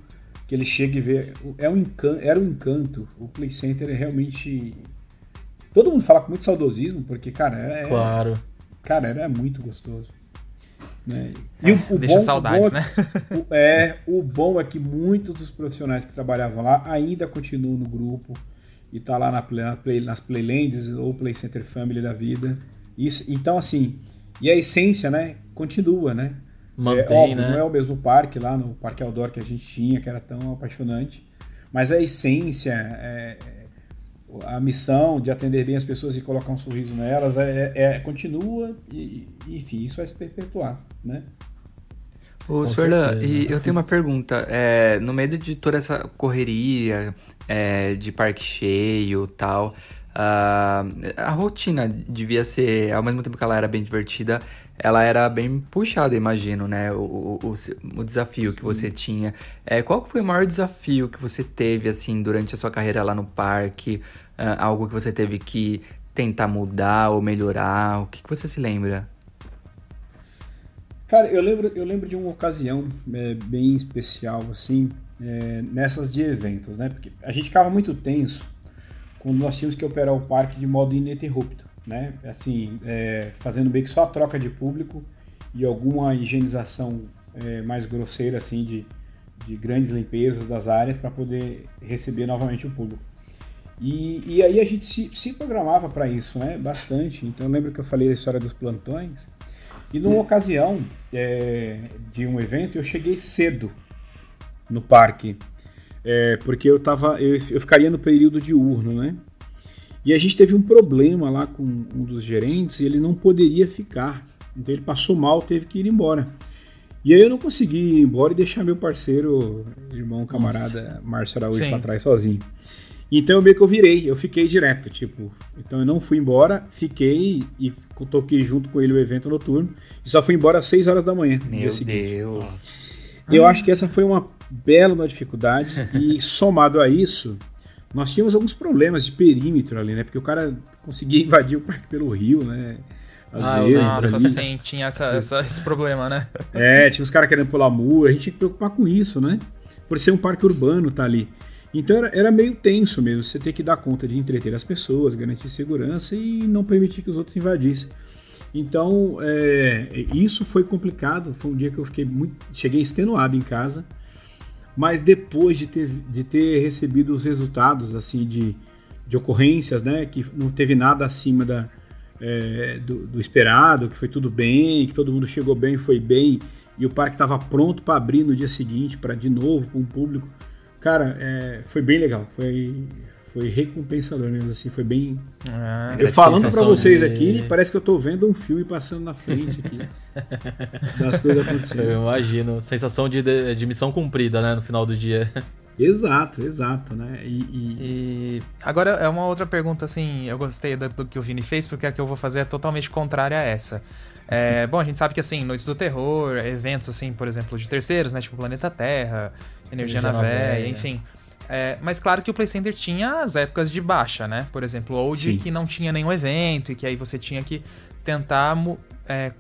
que ele chega e vê. É um encanto, era um encanto. O Play Center é realmente. Todo mundo fala com muito saudosismo, porque, cara, é. Claro. Cara, era muito gostoso. Né? E é, o, o deixa bom, saudades, o é, né? O, é, o bom é que muitos dos profissionais que trabalhavam lá ainda continuam no grupo e tá lá na na play, nas Playlands ou Play Center Family da vida. Isso, então, assim, e a essência, né, continua, né? Mantém, é, óbvio, né? Não é o mesmo parque lá no Parque Outdoor que a gente tinha, que era tão apaixonante. Mas a essência, é, a missão de atender bem as pessoas e colocar um sorriso nelas é, é, é continua e, enfim, isso vai se perpetuar, né? Ô, Sorlan, e eu tenho uma pergunta. É, no meio de toda essa correria é, de parque cheio tal, ah, a rotina devia ser, ao mesmo tempo que ela era bem divertida, ela era bem puxada, imagino, né? O, o, o, o desafio Sim. que você tinha. É, qual foi o maior desafio que você teve, assim, durante a sua carreira lá no parque? Uh, algo que você teve que tentar mudar ou melhorar? O que, que você se lembra? Cara, eu lembro, eu lembro de uma ocasião é, bem especial, assim, é, nessas de eventos, né? Porque a gente ficava muito tenso quando nós tínhamos que operar o parque de modo ininterrupto né? Assim, é, fazendo meio que só a troca de público e alguma higienização é, mais grosseira, assim, de, de grandes limpezas das áreas para poder receber novamente o público. E, e aí a gente se, se programava para isso, né? Bastante. Então eu lembro que eu falei a história dos plantões. E numa ocasião é, de um evento, eu cheguei cedo no parque. É, porque eu tava. Eu, eu ficaria no período diurno, né? E a gente teve um problema lá com um dos gerentes e ele não poderia ficar. Então ele passou mal, teve que ir embora. E aí eu não consegui ir embora e deixar meu parceiro, irmão, camarada, Nossa. Márcio Araújo para trás sozinho. Então eu meio que eu virei, eu fiquei direto, tipo. Então eu não fui embora, fiquei e toquei junto com ele o evento noturno. E só fui embora às 6 horas da manhã. Meu Deus. Eu acho que essa foi uma bela dificuldade. e somado a isso, nós tínhamos alguns problemas de perímetro ali, né? Porque o cara conseguia invadir o parque pelo rio, né? Às ah, vezes, nossa, ali. sim, tinha essa, essa, esse problema, né? É, tinha os caras querendo pular muro, a gente tinha que preocupar com isso, né? Por ser um parque urbano, tá ali. Então era, era meio tenso mesmo, você ter que dar conta de entreter as pessoas, garantir segurança e não permitir que os outros invadissem. Então, é, isso foi complicado. Foi um dia que eu fiquei muito. Cheguei extenuado em casa mas depois de ter, de ter recebido os resultados assim de, de ocorrências, né, que não teve nada acima da, é, do, do, esperado, que foi tudo bem, que todo mundo chegou bem, foi bem, e o parque estava pronto para abrir no dia seguinte, para de novo para um público. Cara, é, foi bem legal, foi, foi recompensador mesmo, assim, foi bem. Ah, eu falando para vocês de... aqui, parece que eu tô vendo um filme passando na frente aqui. das coisas acontecendo. Eu imagino. Sensação de, de missão cumprida, né, no final do dia. Exato, exato, né? E, e... e, agora é uma outra pergunta, assim, eu gostei do, do, que o Vini fez, porque a que eu vou fazer é totalmente contrária a essa. É, bom, a gente sabe que, assim, Noites do Terror, eventos, assim, por exemplo, de terceiros, né? Tipo Planeta Terra, Energia, Energia na Véia, enfim. É, mas claro que o Play Center tinha as épocas de baixa, né? Por exemplo, ou de que não tinha nenhum evento e que aí você tinha que tentar. É,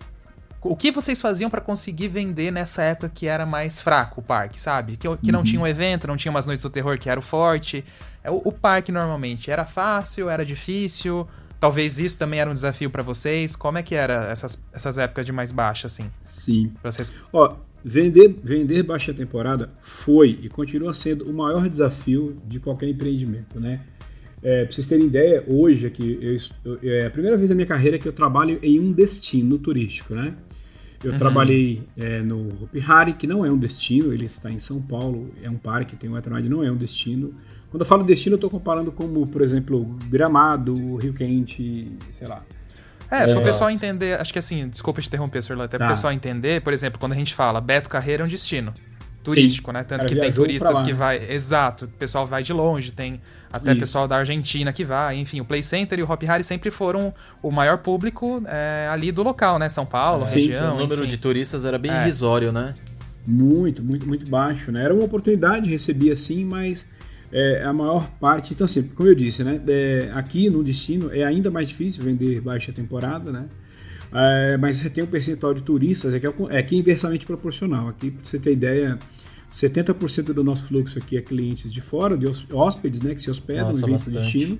o que vocês faziam para conseguir vender nessa época que era mais fraco o parque, sabe? Que, que não uhum. tinha um evento, não tinha umas noites do terror que era o forte. É, o, o parque normalmente era fácil, era difícil. Talvez isso também era um desafio para vocês. Como é que era essas, essas épocas de mais baixa, assim? Sim. Pra vocês... Ó, Vender, vender baixa temporada foi e continua sendo o maior desafio de qualquer empreendimento, né? É, pra vocês terem ideia, hoje aqui, eu, eu, é a primeira vez na minha carreira que eu trabalho em um destino turístico, né? Eu uhum. trabalhei é, no Hopi Hari, que não é um destino, ele está em São Paulo, é um parque, tem um Eternide, não é um destino. Quando eu falo destino, eu estou comparando como, por exemplo, Gramado, Rio Quente, sei lá, é, para o pessoal entender, acho que assim, desculpa te interromper, Sr. até tá. para o pessoal entender, por exemplo, quando a gente fala Beto Carreira é um destino turístico, Sim. né? Tanto que tem turistas que vai, exato, o pessoal vai de longe, tem até Isso. pessoal da Argentina que vai, enfim, o Play Center e o Hop Hari sempre foram o maior público é, ali do local, né? São Paulo, é. região. o número enfim. de turistas era bem é. irrisório, né? Muito, muito, muito baixo, né? Era uma oportunidade, recebia sim, mas é, a maior parte. Então, assim, como eu disse, né? É, aqui no destino é ainda mais difícil vender baixa temporada, né? É, mas você tem um percentual de turistas é que é, é, que é inversamente proporcional. Aqui, para você ter ideia, 70% do nosso fluxo aqui é clientes de fora, de hóspedes, né? Que se hospedam Nossa, no evento destino.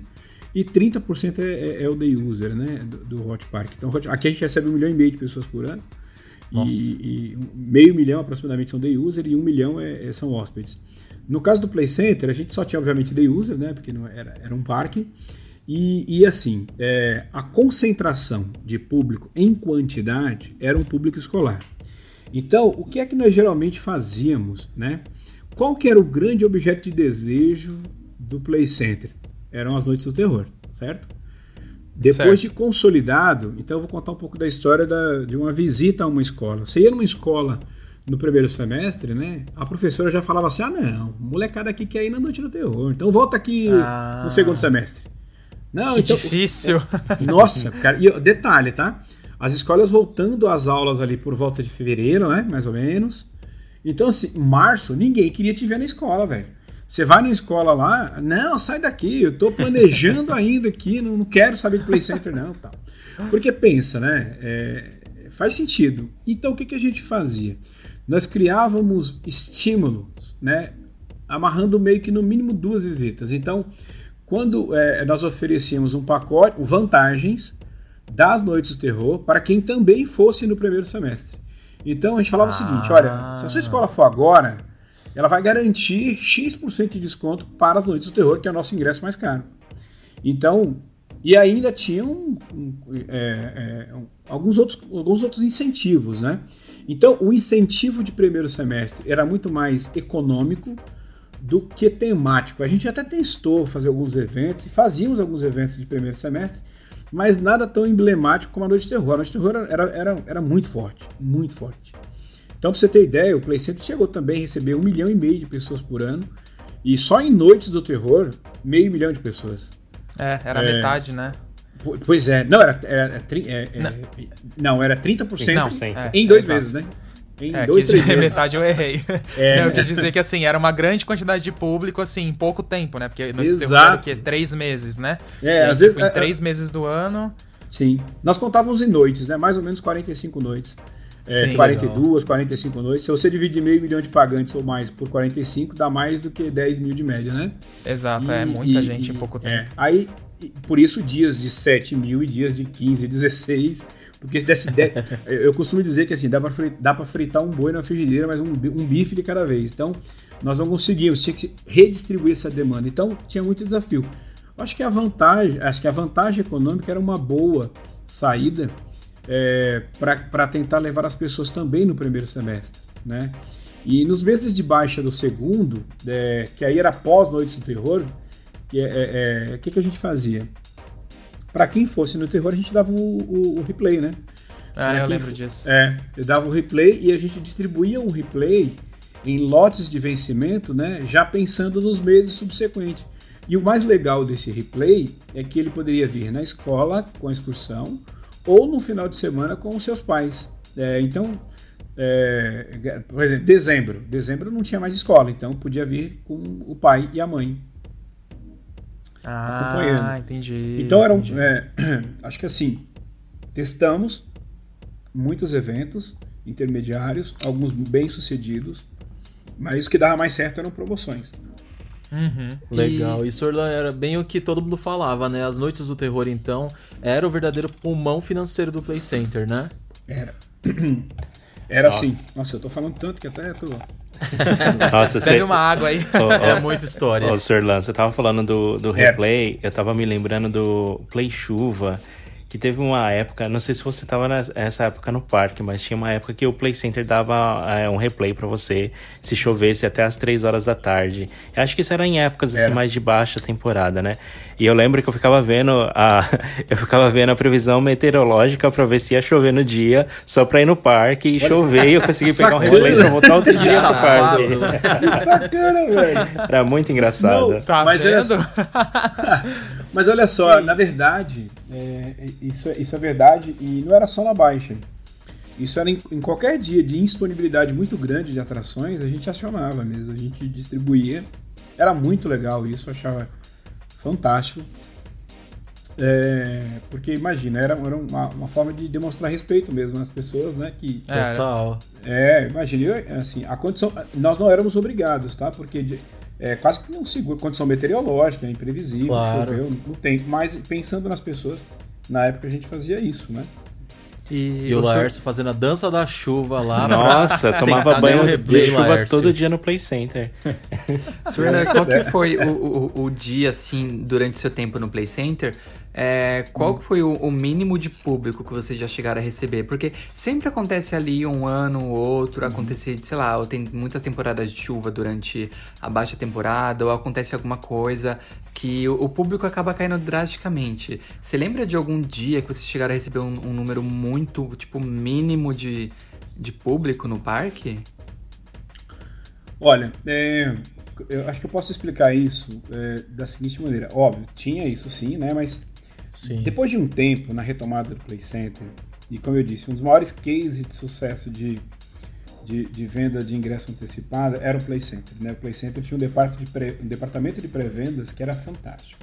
E 30% é, é, é, o day user, né? Do, do Hot Park. Então, aqui a gente recebe um milhão e meio de pessoas por ano. E, e, meio milhão aproximadamente são day user e um milhão é, são hóspedes. No caso do Play Center, a gente só tinha, obviamente, day user, né? Porque não era, era um parque. E, e assim, é, a concentração de público em quantidade era um público escolar. Então, o que é que nós geralmente fazíamos, né? Qual que era o grande objeto de desejo do Play Center? Eram as noites do terror, certo? Depois certo. de consolidado, então eu vou contar um pouco da história da, de uma visita a uma escola. Você ia numa escola no primeiro semestre, né? A professora já falava assim: ah, não, molecada aqui quer ir na noite do terror, então volta aqui ah. no segundo semestre. Não, que então, difícil. Nossa, cara, e detalhe, tá? As escolas voltando às aulas ali por volta de fevereiro, né? Mais ou menos. Então, assim, março, ninguém queria te ver na escola, velho. Você vai na escola lá, não, sai daqui, eu tô planejando ainda aqui, não, não quero saber de Play Center, não. Tal. Porque pensa, né? É, faz sentido. Então, o que, que a gente fazia? Nós criávamos estímulos, né? Amarrando meio que no mínimo duas visitas. Então, quando é, nós oferecíamos um pacote, vantagens das noites do terror para quem também fosse no primeiro semestre. Então a gente falava ah. o seguinte: olha, se a sua escola for agora, ela vai garantir X% de desconto para as noites do terror, que é o nosso ingresso mais caro. Então, e ainda tinham um, é, é, alguns, outros, alguns outros incentivos, né? Então, o incentivo de primeiro semestre era muito mais econômico do que temático. A gente até testou fazer alguns eventos, e fazíamos alguns eventos de primeiro semestre, mas nada tão emblemático como a Noite de Terror. A Noite de Terror era, era, era muito forte, muito forte. Então, para você ter ideia, o Play Center chegou também a receber um milhão e meio de pessoas por ano, e só em Noites do Terror, meio milhão de pessoas. É, era é, metade, né? Pois é, não, era, era, é, é, não. não. era 30% não, em dois meses, né? Em é, dois, três meses. metade eu errei. É. eu quis dizer que assim, era uma grande quantidade de público, assim, em pouco tempo, né? Porque no Exato. que três meses, né? É, às vezes. Em é, três meses do ano. Sim. Nós contávamos em noites, né? Mais ou menos 45 noites. É, Sim, 42, legal. 45 noites. Se você divide meio milhão de pagantes ou mais por 45, dá mais do que 10 mil de média, né? Exato, é e, é muita e, gente e, em pouco tempo. É, aí, por isso, dias de 7 mil e dias de 15, 16 porque se desse. De... eu costumo dizer que assim, dá pra, fritar, fritar um boi na frigideira, mas um, um bife de cada vez. Então, nós não conseguimos, tinha que redistribuir essa demanda. Então, tinha muito desafio. Eu acho que a vantagem, acho que a vantagem econômica era uma boa saída é, para tentar levar as pessoas também no primeiro semestre, né? E nos meses de baixa do segundo, é, que aí era pós Noites do Terror, o é, é, é, que, que a gente fazia? para quem fosse no terror, a gente dava o, o, o replay, né? Ah, eu lembro disso. É, eu dava o replay e a gente distribuía um replay em lotes de vencimento, né? Já pensando nos meses subsequentes. E o mais legal desse replay é que ele poderia vir na escola com a excursão ou no final de semana com os seus pais. É, então, é, por exemplo, dezembro. Dezembro não tinha mais escola, então podia vir com o pai e a mãe ah, acompanhando. entendi. Então eram, entendi. É, acho que assim, testamos muitos eventos intermediários, alguns bem sucedidos, mas o que dava mais certo eram promoções. Uhum. Legal. E... Isso era bem o que todo mundo falava, né? As noites do terror, então, era o verdadeiro pulmão financeiro do Play Center, né? Era. Era Nossa. assim. Nossa, eu tô falando tanto que até tô. Nossa, Bebe você... uma água aí. Oh, oh, é muita história. Ô, Sr. Lan, você tava falando do, do é. replay, é. eu tava me lembrando do Play Chuva que teve uma época, não sei se você estava nessa época no parque, mas tinha uma época que o Play Center dava é, um replay para você se chovesse até as 3 horas da tarde. Eu acho que isso era em épocas assim, mais de baixa temporada, né? E eu lembro que eu ficava vendo a eu ficava vendo a previsão meteorológica para ver se ia chover no dia, só para ir no parque e chover e eu consegui pegar um replay para voltar outro dia pro parque. Que sacana, velho. Era muito engraçado. Não, tá mas vendo? Mas olha só, Sim. na verdade, é, isso, é, isso é verdade e não era só na baixa. Isso era em, em, qualquer dia de indisponibilidade muito grande de atrações, a gente acionava mesmo, a gente distribuía. Era muito legal isso, eu achava fantástico. É, porque imagina, era, era uma, uma, forma de demonstrar respeito mesmo nas pessoas, né? Que, Total. É, imagina, assim, a condição. Nós não éramos obrigados, tá? Porque é quase que não segura condição meteorológica, é imprevisível, claro. choveu, não tem. Mas pensando nas pessoas, na época a gente fazia isso, né? E, e o Laércio fazendo a dança da chuva lá. Nossa, tomava banho de chuva Laércio. todo dia no Play Center. Surna, qual que foi o, o, o dia, assim, durante seu tempo no Play Center? É, qual hum. foi o, o, mínimo de público que vocês já chegaram a receber? Porque sempre acontece ali um ano ou outro, uhum. acontecer, sei lá, ou tem muitas temporadas de chuva durante a baixa temporada, ou acontece alguma coisa que o, o público acaba caindo drasticamente. Você lembra de algum dia que vocês chegaram a receber um, um número muito, tipo, mínimo de, de público no parque? Olha, é, eu acho que eu posso explicar isso é, da seguinte maneira. Óbvio, tinha isso sim, né? Mas Sim. depois de um tempo na retomada do Play Center, e como eu disse, um dos maiores cases de sucesso de, de, de venda de ingresso antecipado era o Play Center. Né? O Play Center tinha um, departamento de pré- um departamento de pré-vendas que era fantástico.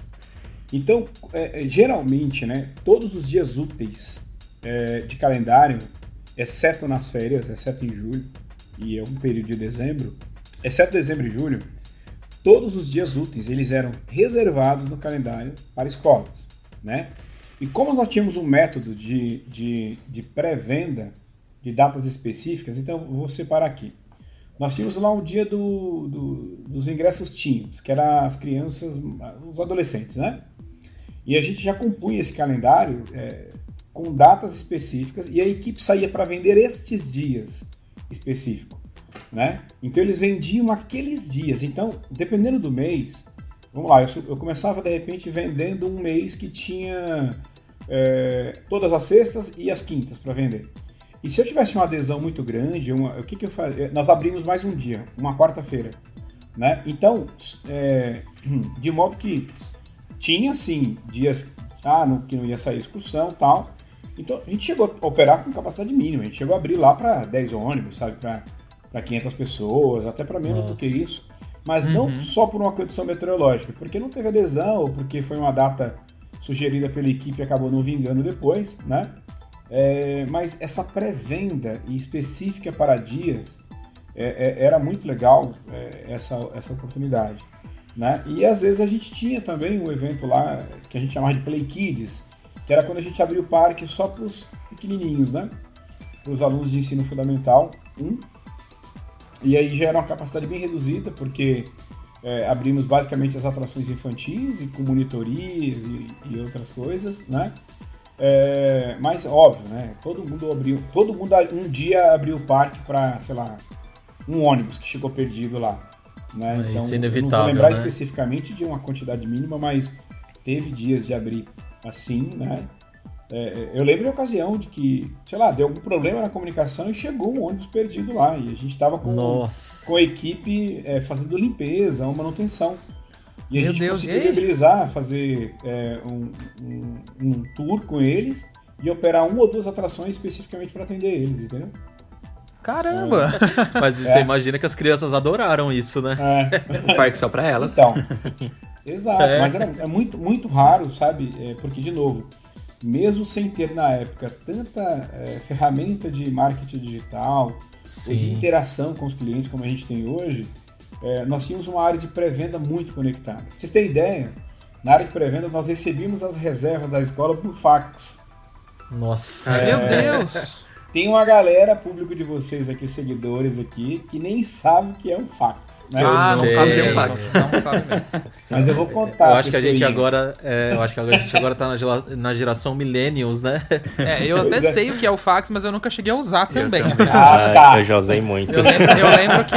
Então, é, é, geralmente, né, todos os dias úteis é, de calendário, exceto nas férias, exceto em julho, e é um período de dezembro, exceto dezembro e julho, todos os dias úteis eles eram reservados no calendário para escolas, né? E como nós tínhamos um método de, de, de pré-venda de datas específicas, então eu vou separar aqui. Nós tínhamos lá o dia do, do- dos ingressos teens, que era as crianças, os adolescentes, né? E a gente já compunha esse calendário é, com datas específicas e a equipe saía para vender estes dias específicos, né? Então eles vendiam aqueles dias. Então, dependendo do mês, vamos lá, eu, eu começava de repente vendendo um mês que tinha é, todas as sextas e as quintas para vender. E se eu tivesse uma adesão muito grande, uma- o que, que eu fazia? Nós abrimos mais um dia, uma quarta-feira. Né? Então, é, de modo que tinha sim dias ah, não, que não ia sair excursão e tal. Então a gente chegou a operar com capacidade mínima, a gente chegou a abrir lá para 10 ônibus, sabe, para 500 pessoas, até para menos do Nossa. que isso. Mas não só por uma condição meteorológica, porque não teve adesão, ou porque foi uma data sugerida pela equipe e acabou não vingando depois, né? É, mas essa pré-venda específica para dias é, é, era muito legal é, essa, essa oportunidade. Né? E às vezes a gente tinha também um evento lá que a gente chamava de Play Kids, que era quando a gente abria o parque só para os pequenininhos, né? Para os alunos de ensino fundamental 1. E aí já era uma capacidade bem reduzida, porque é, abrimos basicamente as atrações infantis e com monitorias e, e outras coisas, né? É, mas óbvio, né? Todo mundo abriu, todo mundo um dia abriu o parque para, sei lá, um ônibus que chegou perdido lá, né? É, isso é eu não vou inevitável, lembrar né? especificamente de uma quantidade mínima, mas teve dias de abrir assim, né? É, eu lembro de ocasião de que, sei lá, deu algum problema na comunicação e chegou um ônibus perdido lá e a gente estava com, Nossa. com a equipe é, fazendo limpeza, uma manutenção. E a Meu gente Deus, conseguiu aí? viabilizar, fazer é, um, um, um tour com eles e operar uma ou duas atrações especificamente para atender eles, entendeu? Caramba! Mas você imagina que as crianças adoraram isso, né? É. Um parque só pra elas. Então, exato, É. mas era, é muito, muito raro, sabe? É, porque, de novo, mesmo sem ter na época tanta é, ferramenta de marketing digital, ou de interação com os clientes como a gente tem hoje, é, nós tínhamos uma área de pré-venda muito conectada. Pra vocês terem ideia, na área de pré-venda nós recebíamos as reservas da escola por fax. Nossa. Meu Deus! Tem uma galera, público de vocês aqui, seguidores aqui, que nem sabe o que é um fax. Né? Ah, não Deus. sabe Deus. mesmo. Fax. Não sabe mesmo. Mas eu vou contar. Eu acho que a gente agora. é, eu acho que a gente agora tá na, geração Millennials, né? É, eu até é. sei o que é o fax, mas eu nunca cheguei a usar também. Ah, tá. Eu já usei muito. Eu lembro, eu lembro que.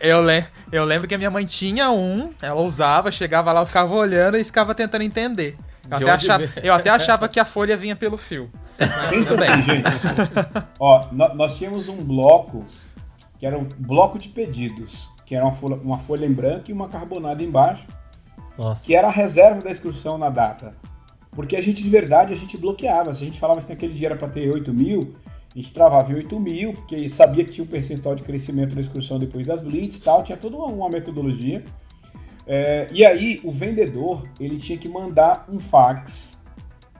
Eu, le, eu lembro que a minha mãe tinha um, ela usava, chegava lá, eu ficava olhando e ficava tentando entender. Eu até, achava, eu até achava que a folha vinha pelo fio. Pensa assim, gente. Ó, nó- nós tínhamos um bloco que era um bloco de pedidos, que era uma folha, uma folha em branco e uma carbonada embaixo, Nossa. que era a reserva da excursão na data. Porque a gente, de verdade, a gente bloqueava. Se a gente falava que naquele dia era para ter 8 mil, a gente travava em 8 mil, porque sabia que tinha um percentual de crescimento da excursão depois das blitz e tal, tinha toda uma, uma metodologia. É, e aí, o vendedor, ele tinha que mandar um fax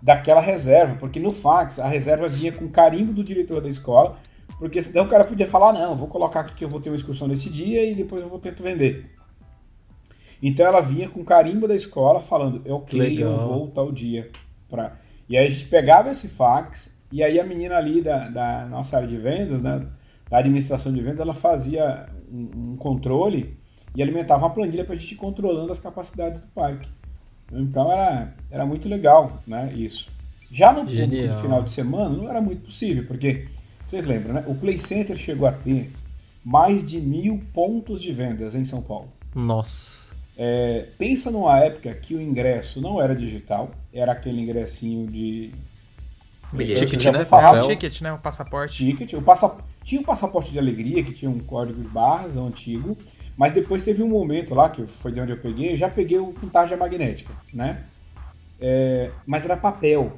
daquela reserva, porque no fax a reserva vinha com carimbo do diretor da escola, porque senão o cara podia falar, não, vou colocar aqui que eu vou ter uma excursão nesse dia e depois eu vou tentar vender. Então ela vinha com carimbo da escola falando, é ok, Legal. eu vou tal dia. Pra... E aí a gente pegava esse fax, e aí a menina ali da, da nossa área de vendas, né, da administração de vendas, ela fazia um, um controle e alimentava uma planilha para a gente ir controlando as capacidades do parque. Então era, era muito legal, né, isso. Já no final de semana não era muito possível, porque vocês lembram, né? O Play Center chegou a ter mais de mil pontos de vendas em São Paulo. Nossa. É, pensa numa época que o ingresso não era digital, era aquele ingressinho de. Bilhete. Ticket, já né? Papel. o ticket, né? O passaporte. ticket. O passa... Tinha o passaporte de alegria, que tinha um código de barras, o antigo, Mas depois teve um momento lá, que foi de onde eu peguei, eu já peguei o com tarja magnética, né? É, mas era papel.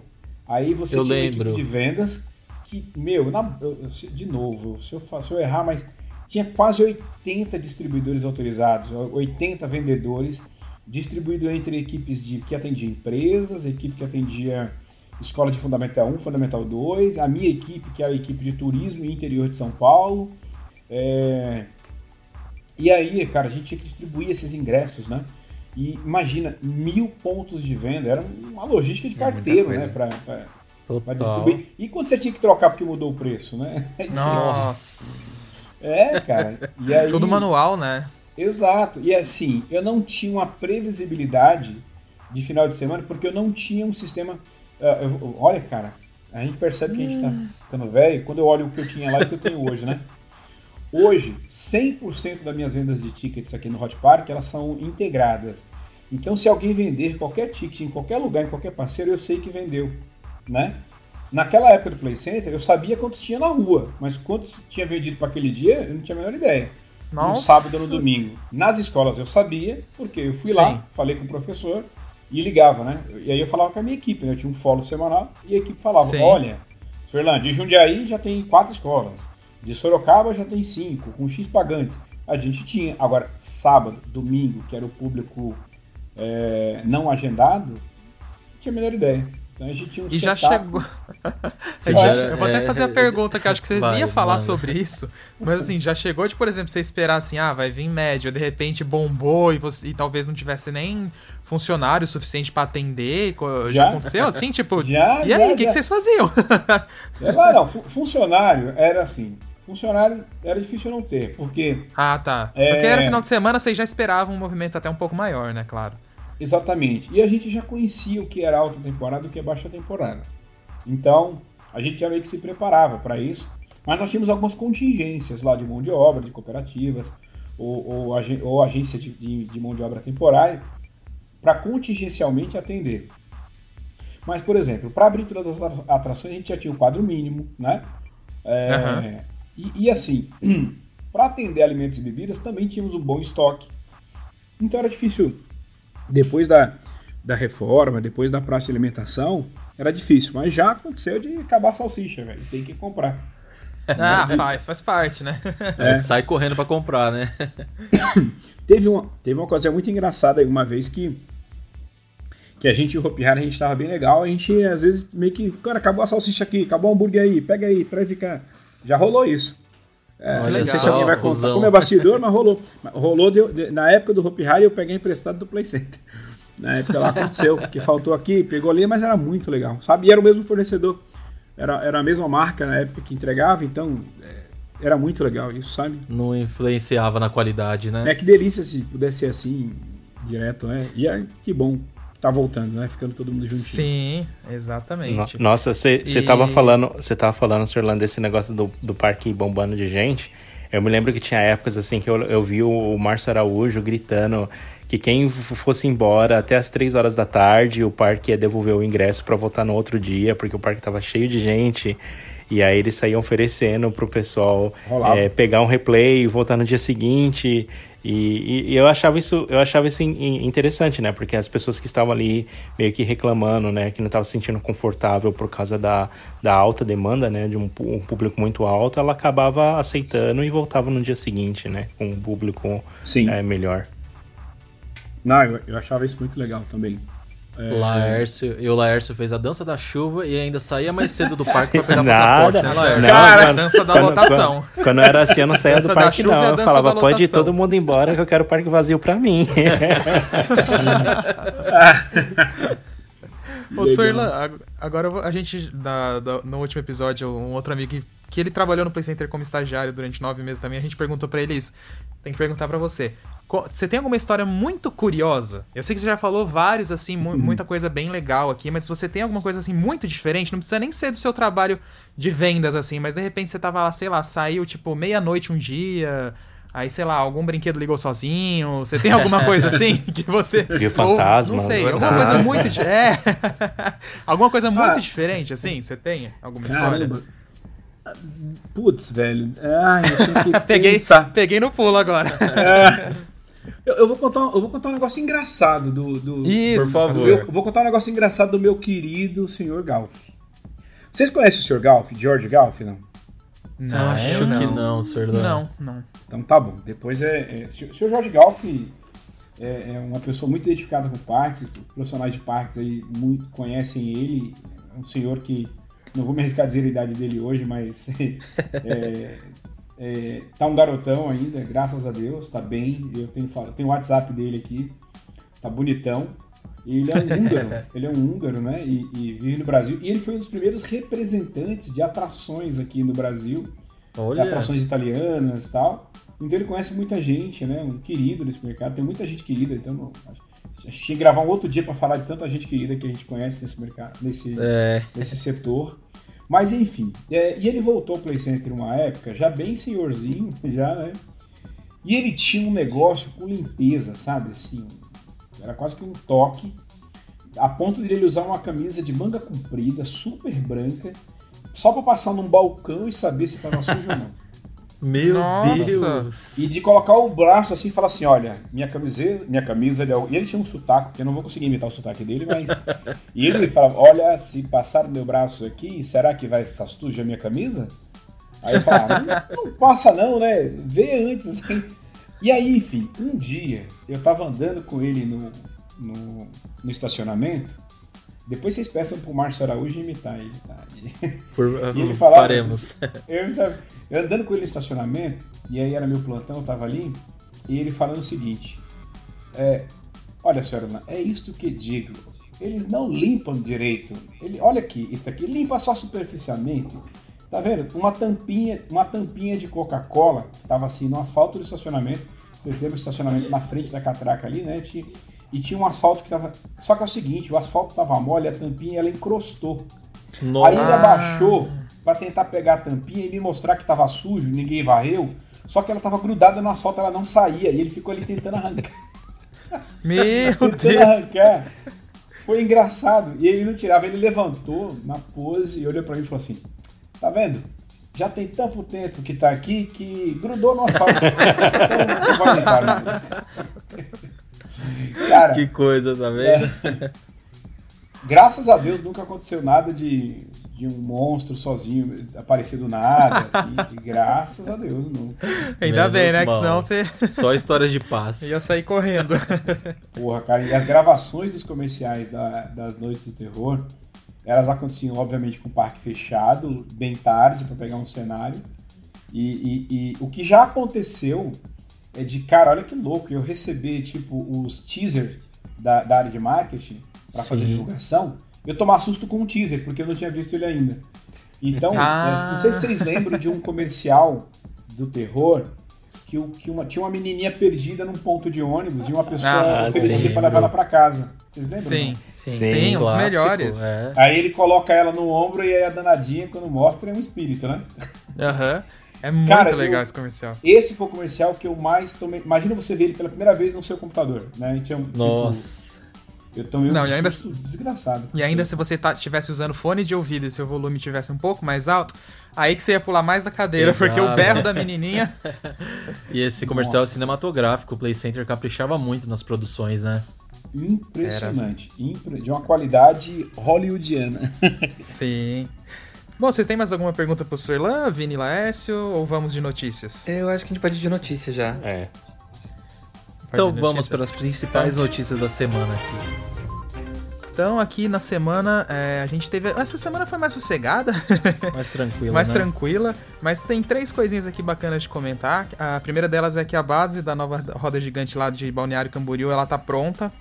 Aí você Eu tinha lembro. de vendas que, meu, na- eu- de novo, se eu, se eu errar, mas tinha quase 80 distribuidores autorizados, 80 vendedores, distribuído entre equipes de, que atendia empresas, equipe que atendia escola de Fundamental 1, Fundamental 2, a minha equipe, que era a equipe de turismo e interior de São Paulo. É, E aí, cara, a gente tinha que distribuir esses ingressos, né? E imagina, mil pontos de venda, era uma logística de É carteiro, coisa. né? Pra, pra- pra distribuir. E quando você tinha que trocar porque mudou o preço, né? Nossa. É, cara. E aí, Tudo manual, né? Exato. E assim, eu não tinha uma previsibilidade de final de semana porque eu não tinha um sistema. ah, eu- eu- olha, cara, a gente percebe que a gente tá ficando velho quando eu olho o que eu tinha lá e o que eu tenho hoje, né? Hoje, 100% das minhas vendas de tickets aqui no Hot Park, elas são integradas. Então, se alguém vender qualquer ticket em qualquer lugar, em qualquer parceiro, eu sei que vendeu, né? Naquela época do Play Center, eu sabia quantos tinha na rua, mas quantos tinha vendido para aquele dia, eu não tinha a menor ideia. No Nossa. sábado ou no domingo. Nas escolas eu sabia, porque eu fui lá, Sim. falei com o professor e ligava, né? E aí eu falava com a minha equipe, né? Eu tinha um follow semanal e a equipe falava: Sim. olha, Fernando, de Jundiaí já tem quatro escolas, de Sorocaba já tem cinco, com X pagantes. A gente tinha. Agora, sábado, domingo, que era o público é, não agendado, não tinha a menor ideia. Então a gente tinha um E já chegou. Já eu vou até é, fazer a pergunta que eu acho que você vai, ia falar manda. sobre isso. Mas assim, já chegou de, por exemplo, você esperar assim, ah, vai vir médio, de repente bombou e, você, e talvez não tivesse nem funcionário suficiente pra atender. Já, Já. aconteceu assim? Tipo, Já, e aí, o que, que vocês faziam? É, não, fu- funcionário era assim. Funcionário era difícil não ter, porque ah, tá. É. Porque era final de semana, vocês já esperavam um movimento até um pouco maior, né? Claro. Exatamente. E a gente já conhecia o que era alta temporada e o que é baixa temporada. Então, a gente já meio que se preparava para isso. Mas nós tínhamos algumas contingências lá de mão de obra, de cooperativas, ou, ou, ag- ou agência de, de- mão de obra temporária, para contingencialmente atender. Mas, por exemplo, para abrir todas as atra- atrações, a gente já tinha o quadro mínimo, né? É, Aham. E, e assim, para atender alimentos e bebidas, também tínhamos um bom estoque. Então era difícil depois da, da reforma, depois da praça de alimentação, era difícil. Mas já aconteceu de acabar a salsicha, velho. Tem que comprar. Ah, faz, faz parte, né? É. Sai correndo pra comprar, né? Teve uma, teve uma coisa muito engraçada aí uma vez que que a gente, o Hopi Hari, a gente tava bem legal, a gente às vezes meio que, cara, acabou a salsicha aqui, acabou o hambúrguer aí, pega aí, traz de cá. Já rolou isso. É, Olha não sei se alguém vai contar como é bastidor, mas rolou. Rolou de- de- na época do Hopi Hari eu peguei emprestado do Play Center. Na época lá aconteceu, que faltou aqui, pegou ali, mas era muito legal, sabe? E era o mesmo fornecedor. Era, era a mesma marca na época que entregava, então é, era muito legal isso, sabe? Não influenciava na qualidade, né? É que delícia se pudesse ser assim, direto, né? E é, que bom tá voltando, né? Ficando todo mundo juntinho. Sim, No- exatamente. Nossa, você E- tava falando, você tava falando, Sr. Orlando, desse negócio do, do parque bombando de gente. Eu me lembro que tinha épocas assim que eu, eu vi o Márcio Araújo gritando que quem fosse embora até as 3 horas da tarde, o parque ia devolver o ingresso pra voltar no outro dia, porque o parque tava cheio de gente. E aí eles saíam oferecendo pro pessoal é, pegar um replay e voltar no dia seguinte. E, e- e eu achava isso, eu achava isso in- interessante, né? Porque as pessoas que estavam ali meio que reclamando, né? Que não estavam se sentindo confortável por causa da, da alta demanda, né? De um, um público muito alto, ela acabava aceitando e voltava no dia seguinte, né? Com um público Sim. é, melhor. Não, eu, eu achava isso muito legal também. É, Laércio, e o Laércio fez a dança da chuva e ainda saía mais cedo do parque pra pegar Nada. passaporte, né, Laércio? Não, Cara, quando- dança da quando- lotação. Quando, quando era assim, eu não saía Dança do parque, chuva a não. Eu falava, pode ir lotação." todo mundo embora que eu quero o parque vazio pra mim. Ô, Sorlan, ag- agora eu a gente, da- da- no último episódio, um outro amigo que, que ele trabalhou no Play Center como estagiário durante nove meses também, a gente perguntou pra ele isso. Tem que perguntar pra você. Você tem alguma história muito curiosa? Eu sei que você já falou vários, assim, mu- muita coisa bem legal aqui, mas se você tem alguma coisa, assim, muito diferente, não precisa nem ser do seu trabalho de vendas, assim, mas de repente você tava lá, sei lá, saiu, tipo, meia-noite um dia... Aí, sei lá, algum brinquedo ligou sozinho. Você tem alguma coisa assim que você. Viu ou, fantasma, Não sei, alguma coisa muito. É. alguma coisa muito Ah. diferente, assim? Você tem alguma Caramba. história? Putz, velho. Ai, eu que peguei, pensar. peguei no pulo agora. É. Eu, eu vou contar, eu vou contar um negócio engraçado do. do Isso, por favor. Eu vou contar um negócio engraçado do meu querido senhor Galf. Vocês conhecem o senhor Galf, George Galf, não? Não, Acho eu que não. Lan. Não, não. Então tá bom. Depois é. é o senhor Jorge Galf é, é uma pessoa muito identificada com parques, os profissionais de parques aí muito conhecem ele. É um senhor que. Não vou me arriscar a dizer a idade dele hoje, mas. é, é, tá um garotão ainda, graças a Deus, tá bem. Eu tenho, tenho o WhatsApp dele aqui, tá bonitão. E ele é um húngaro, ele é um húngaro, né? E, e vive no Brasil. E ele foi um dos primeiros representantes de atrações aqui no Brasil de Olha, atrações italianas e tal. Então ele conhece muita gente, né? Um querido nesse mercado. Tem muita gente querida, então não- a gente tinha que gravar um outro dia para falar de tanta gente querida que a gente conhece nesse mercado, nesse, é, nesse setor. Mas enfim, é, e ele voltou ao Play Center uma época, já bem senhorzinho, já, né? E ele tinha um negócio com limpeza, sabe? Assim, era quase que um toque, a ponto de ele usar uma camisa de manga comprida, super branca, só para passar num balcão e saber se estava sujo ou não. meu Nossa. Deus. E de colocar o braço assim e falar assim, olha, minha camisa, minha camisa, ele é o- e ele tinha um sotaque, que eu não vou conseguir imitar o sotaque dele, mas... e ele falava, olha, se passar o meu braço aqui, será que vai suja a minha camisa? Aí eu falava, não, não passa não, né? Vê antes. hein? E aí, enfim, um dia eu tava andando com ele no, no, no estacionamento, depois vocês peçam pro Márcio Araújo imitar ele, tá? Por, E ele falava- faremos. Eu, eu andando com ele no estacionamento, e aí era meu plantão, eu tava ali, e ele falando o seguinte: é, Olha, senhora, é isto que digo. Eles não limpam direito. Ele, olha aqui, isso aqui limpa só superficialmente. Tá vendo? Uma tampinha, uma tampinha de Coca-Cola, tava assim no asfalto do estacionamento. Vocês lembram o estacionamento na frente da catraca ali, né? Tinha- e tinha um asfalto que tava. Só que é o seguinte, o asfalto tava mole, a tampinha ela encrostou. Aí ele Nossa. abaixou pra tentar pegar a tampinha e me mostrar que tava sujo, ninguém varreu. Só que ela tava grudada no asfalto, ela não saía. E ele ficou ali tentando arrancar. Meu tentando Deus. arrancar. Foi engraçado. E ele não tirava, ele levantou na pose e olhou pra mim e falou assim: Tá vendo? Já tem tanto tempo que tá aqui que grudou no asfalto. então, você vai limpar, né? Cara, Que coisa, tá vendo? graças a Deus nunca aconteceu nada de, de um monstro sozinho aparecer do nada. assim, e graças a Deus, nunca. Ainda Menos bem, né? Que senão você Só histórias de paz. ia sair correndo. Porra, cara, e as gravações dos comerciais da- das noites do terror, elas aconteciam, obviamente, com o parque fechado, bem tarde, pra pegar um cenário. E, e- e o que já aconteceu é de, cara, olha que louco, eu receber, tipo, os teasers da, da área de marketing pra fazer divulgação, eu tomar susto com um teaser, porque eu não tinha visto ele ainda. Então, Ah. é, não sei se vocês lembram de um comercial do terror que, o- que uma, tinha uma menininha perdida num ponto de ônibus e uma pessoa Ah, oferecia pra levar ela pra casa. Vocês lembram? Sim. Sim, Sim, um dos melhores. é. Aí ele coloca ela no ombro e aí a danadinha, quando mostra, é um espírito, né? Aham. É muito Cara, legal eu- esse comercial. Esse foi o comercial que eu mais tomei. Imagina você ver ele pela primeira vez no seu computador, né? Então, tipo, Nossa. eu tomei um Não, e ainda- susto desgraçado. E ainda se você tá, estivesse usando fone de ouvido e seu volume tivesse um pouco mais alto, aí que você ia pular mais da cadeira, Exato. porque o berro da menininha. E esse comercial cinematográfico, o Play Center caprichava muito nas produções, né? Impressionante. Impre- De uma qualidade hollywoodiana. Sim. Bom, vocês têm mais alguma pergunta pro Surlan, Vini Laércio, ou vamos de notícias? Eu acho que a gente pode ir de notícia já. É. Então vamos notícia? para as principais Tá. notícias da semana aqui. Então, aqui na semana, é, a gente teve. Essa semana foi mais sossegada, Mais tranquila, mais né? tranquila, mas tem três coisinhas aqui bacanas de comentar. A primeira delas é que a base da nova roda gigante lá de Balneário Camboriú, ela tá pronta.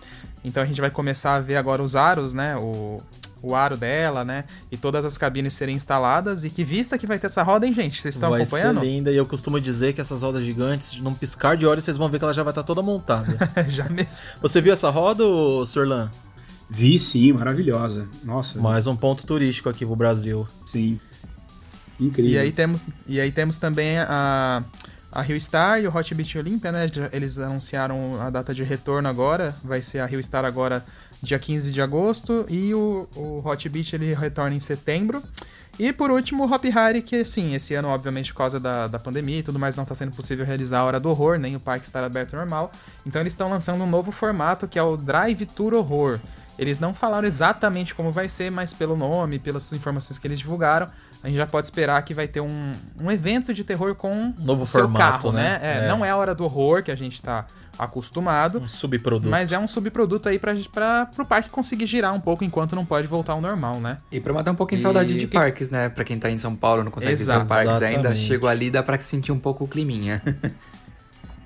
Então a gente vai começar a ver agora os aros, né? O, o aro dela, né? E todas as cabines serem instaladas. E que vista que vai ter essa roda, hein, gente? Vocês estão vai acompanhando? ser linda e eu costumo dizer que essas rodas gigantes, num piscar de olhos, vocês vão ver que ela já vai estar toda montada. Já mesmo. Você viu essa roda, ô, Sorlan? Vi sim, maravilhosa. Nossa, Mais um ponto turístico aqui pro Brasil. sim. Incrível. E aí temos, e aí temos também a, a Rio Star e o Hot Beach Olympia, né? Eles anunciaram a data de retorno agora. Vai ser a Rio Star agora dia 15 de agosto e o, o Hot Beach ele retorna em setembro. E por último, o Hop Hari, que sim, esse ano, obviamente, por causa da, da pandemia e tudo mais, não está sendo possível realizar a Hora do Horror, nem o parque estar aberto normal. Então eles estão lançando um novo formato que é o Drive Tour Horror. Eles não falaram exatamente como vai ser, mas pelo nome, pelas informações que eles divulgaram, a gente já pode esperar que vai ter um, um evento de terror com Novo o seu formato, carro, né? É, É. Não é a hora do horror que a gente tá acostumado, Um subproduto. mas é um subproduto aí pra, pra, pro parque conseguir girar um pouco enquanto não pode voltar ao normal, né? E pra matar um pouquinho E- saudade de parques, né? Pra quem tá em São Paulo, não consegue visitar Exato. parques ainda, Exatamente. chegou ali, dá pra sentir um pouco o climinha.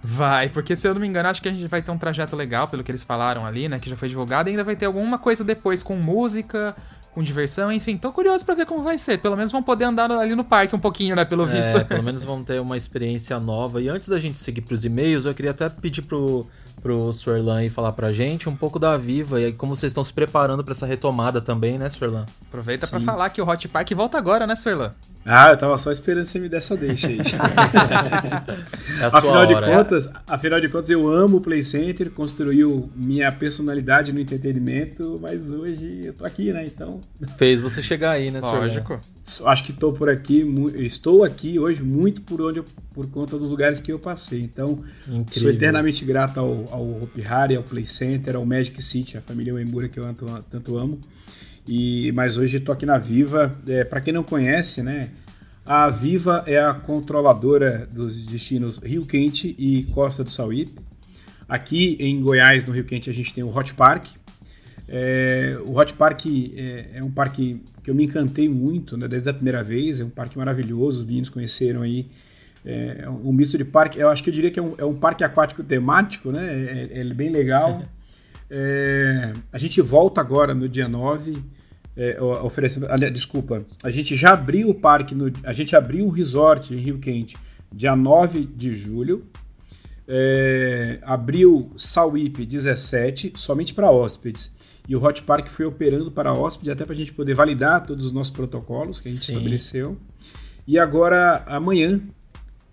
Vai, porque se eu não me engano, acho que a gente vai ter um trajeto legal, pelo que eles falaram ali, né? Que já foi divulgado, e ainda vai ter alguma coisa depois com música, com diversão, enfim. Tô curioso pra ver como vai ser. Pelo menos vão poder andar ali no parque um pouquinho, né? Pelo visto. É, pelo menos vão ter uma experiência nova. E antes da gente seguir pros e-mails, eu queria até pedir pro, pro Suerlan aí falar pra gente um pouco da Viva e aí como vocês estão se preparando pra essa retomada também, né, Suerlan? Aproveita pra Sim. falar que o Hot Park volta agora, né, Serlan? Ah, eu tava só esperando você me dar essa deixa aí. É a sua afinal de hora. contas, afinal de contas, eu amo o Play Center, construiu minha personalidade no entretenimento, mas hoje eu tô aqui, né? Então, Fez você chegar aí, né? Lógico. acho que tô por aqui, estou aqui hoje muito por onde eu- por conta dos lugares que eu passei. Então, sou Incrível. eternamente grato ao, ao Hopi Hari, ao Play Center, ao Magic City, a família Uemura que eu tanto, tanto amo. E, mas hoje estou aqui na Viva. É, Para quem não conhece, né? A Viva é a controladora dos destinos Rio Quente e Costa do Sauípe. Aqui em Goiás, no Rio Quente, a gente tem o Hot Park. É, o Hot Park é, é um parque que eu me encantei muito né, desde a primeira vez. É um parque maravilhoso. Os meninos conheceram aí. É um misto de parque. Eu acho que eu diria que é um, é um parque aquático temático, né? É, é bem legal. É, a gente volta agora no dia 9. É, oferecendo, aliás, desculpa, a gente já abriu o parque, no, a gente abriu o resort em Rio Quente dia 9 de julho. É, abriu Sauípe 17, somente para hóspedes. E o Hot Park foi operando para hóspedes até para a gente poder validar todos os nossos protocolos que a gente Sim. estabeleceu. E agora, amanhã,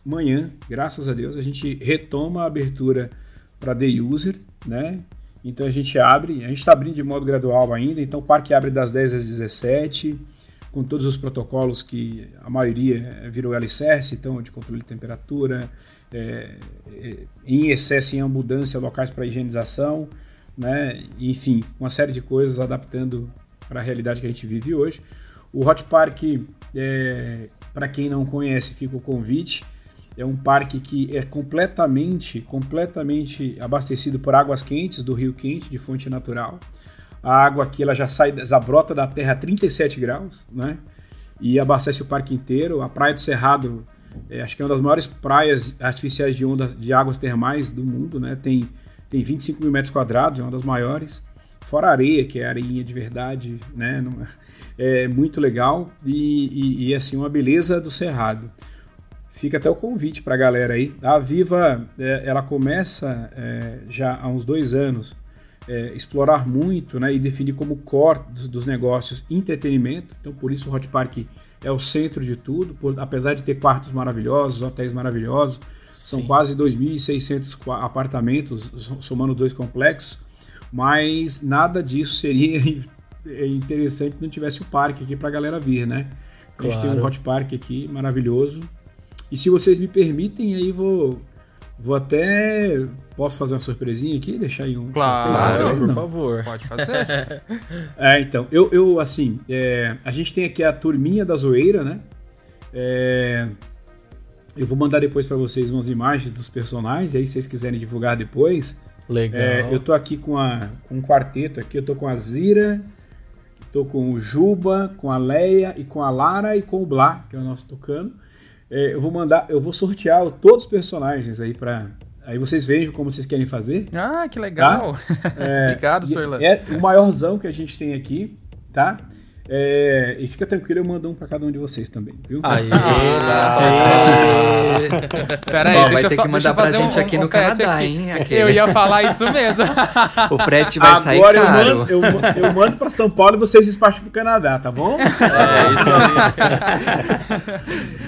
amanhã, graças a Deus, a gente retoma a abertura para day user, né? Então a gente abre, a gente está abrindo de modo gradual ainda, então o parque abre das 10 às 17, com todos os protocolos que a maioria eh, virou alicerce, então de controle de temperatura, é, em excesso, em abundância, locais para higienização, né? enfim, uma série de coisas adaptando para a realidade que a gente vive hoje. O Hot Park, é, para quem não conhece, fica o convite. É um parque que é completamente, completamente abastecido por águas quentes do Rio Quente, de fonte natural. A água aqui ela já sai, já brota da terra a 37 graus, né? E abastece o parque inteiro. A Praia do Cerrado, é, acho que é uma das maiores praias artificiais de onda de águas termais do mundo, né? Tem, tem 25 mil metros quadrados, é uma das maiores. Fora a areia, que é areinha de verdade, né? Não é, é muito legal e, e, e, assim, uma beleza do Cerrado. Fica até o convite para a galera aí. A Viva, é, ela começa é, já há uns dois anos é, explorar muito né, e definir como core dos, dos, negócios entretenimento. Então, por isso o Hot Park é o centro de tudo. Por, apesar de ter quartos maravilhosos, hotéis maravilhosos, Sim. são quase 2.600 apartamentos, somando dois complexos. Mas nada disso seria interessante se não tivesse o parque aqui para a galera vir, né? Claro. A gente tem um Hot Park aqui maravilhoso. E se vocês me permitem, aí vou Vou até. Posso fazer uma surpresinha aqui? Deixar aí um. Claro, Claro, por Não. favor. Pode fazer. É, então, eu, eu assim, é, a gente tem aqui a turminha da zoeira, né? É, eu vou mandar depois para vocês umas imagens dos personagens, aí se vocês quiserem divulgar depois. Legal. É, eu tô aqui com, a, com um quarteto aqui, eu tô com a Zira, tô com o Juba, com a Leia e com a Lara e com o Blá, que é o nosso tocando. É, eu vou mandar, eu vou sortear todos os personagens aí para Aí vocês vejam como vocês querem fazer. Ah, que legal. É, Obrigado, Sorlan. É o maiorzão que a gente tem aqui, tá? É, e fica tranquilo, eu mando um pra cada um de vocês também, viu? Aí, Aê. Pera aí, Ó, deixa vai eu ter só- que mandar eu pra gente um- aqui um no Canadá, aqui. hein? Aquele. Eu ia falar isso mesmo. O frete vai sair Agora eu caro. mando, eu, eu mando pra São Paulo e vocês despacham pro Canadá, tá bom? É isso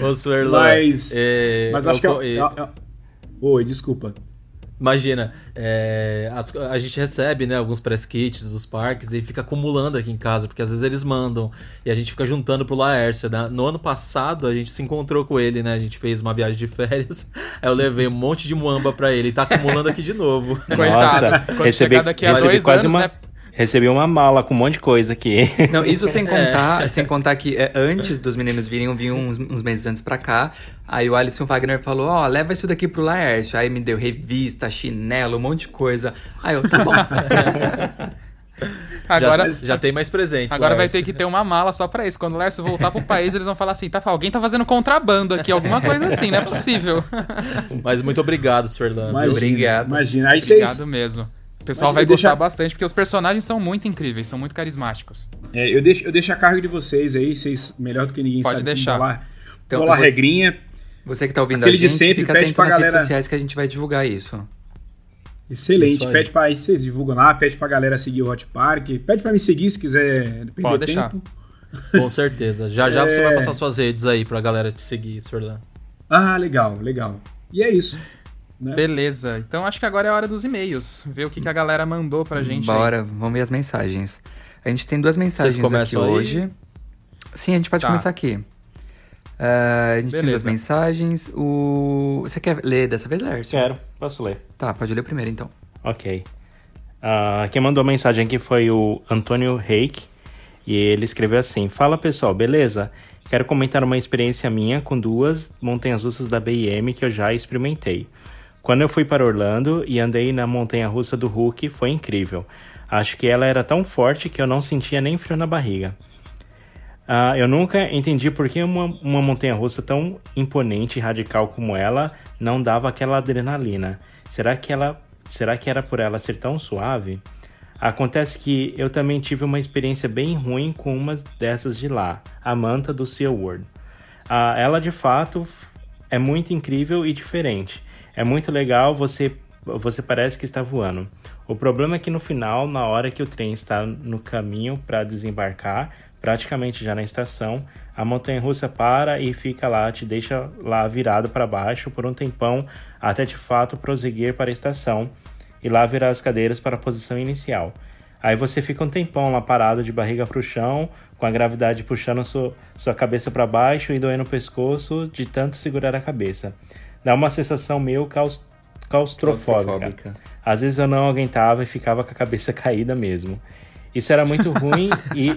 aí. Ô, Suerlan. Mas, é, mas eu acho que. É, co- é, é- é- Oi, desculpa. Imagina, é, as- a gente recebe né, alguns press kits dos parques e fica acumulando aqui em casa, porque às vezes eles mandam e a gente fica juntando pro Laércio. Né? No ano passado a gente se encontrou com ele, né? A gente fez uma viagem de férias, aí eu levei um monte de muamba pra ele e tá acumulando aqui de novo. Nossa, Quando recebi, chegar daqui a recebi dois quase anos, uma. né? Recebi uma mala com um monte de coisa aqui. Não, isso sem contar, sem contar que é, antes dos meninos virem, vinham uns, uns meses antes pra cá. Aí o Alisson Wagner falou: Ó, leva isso daqui pro Laércio. Aí me deu revista, chinelo, um monte de coisa. Aí eu, tá bom. Agora, já, já tem mais presentes. agora vai ter que ter uma mala só pra isso. Quando o Lércio voltar pro país, eles vão falar assim: tá, alguém tá fazendo contrabando aqui, alguma coisa assim, não é possível. Mas muito obrigado, Suerlan. Imagina? Obrigado. Imagina. Aí Obrigado vocês. mesmo. O pessoal vai gostar deixa- bastante, porque os personagens são muito incríveis, são muito carismáticos. É, eu, deixo, eu deixo a cargo de vocês aí, vocês melhor do que ninguém Pode sabe deixar. bolar, Então, bolar você- regrinha. Você que tá ouvindo Aquele a de gente, sempre, fica pede atento nas galera- redes sociais que a gente vai divulgar isso. Excelente. Isso. Pede pra aí, vocês divulgam lá, pede pra galera seguir o Hot Park. Pede pra me seguir se quiser perder Pode deixar. tempo. Com certeza. Já já você É. vai passar suas redes aí pra galera te seguir, Suerlan. Ah, legal, legal. E é isso. Né? Beleza, então acho que agora é a hora dos e-mails. Ver o que, que a galera mandou pra gente. aí. Bora, vamos ver as mensagens. A gente tem duas mensagens aqui começam aí? hoje. Sim, a gente pode Tá. começar aqui. Ah, a gente tem duas Beleza. mensagens. O... Você quer ler dessa vez, Lércio? Quero, posso ler. Tá, pode ler primeiro então. Ok. Ah, quem mandou a mensagem aqui foi o Antônio Reik. E ele escreveu assim: Fala pessoal, beleza? Quero comentar uma experiência minha com duas montanhas russas da BM que eu já experimentei. Quando eu fui para Orlando e andei na montanha russa do Hulk, foi incrível. Acho que ela era tão forte que eu não sentia nem frio na barriga. Ah, eu nunca entendi por que uma, uma montanha russa tão imponente e radical como ela não dava aquela adrenalina. Será que ela, será que era por ela ser tão suave? Acontece que eu também tive uma experiência bem ruim com uma dessas de lá, a Manta do Sea World. Ah, ela de fato é muito incrível e diferente. É muito legal, você você parece que está voando. O problema é que no final, na hora que o trem está no caminho para desembarcar, praticamente já na estação, a montanha russa para e fica lá, te deixa lá virado para baixo por um tempão até de fato prosseguir para a estação e lá virar as cadeiras para a posição inicial. Aí você fica um tempão lá parado de barriga para o chão, com a gravidade puxando sua, sua cabeça para baixo e doendo o pescoço de tanto segurar a cabeça. Dá uma sensação meio caus, claustrofóbica. Claustrofóbica. Às vezes eu não aguentava e ficava com a cabeça caída mesmo. Isso era muito ruim e,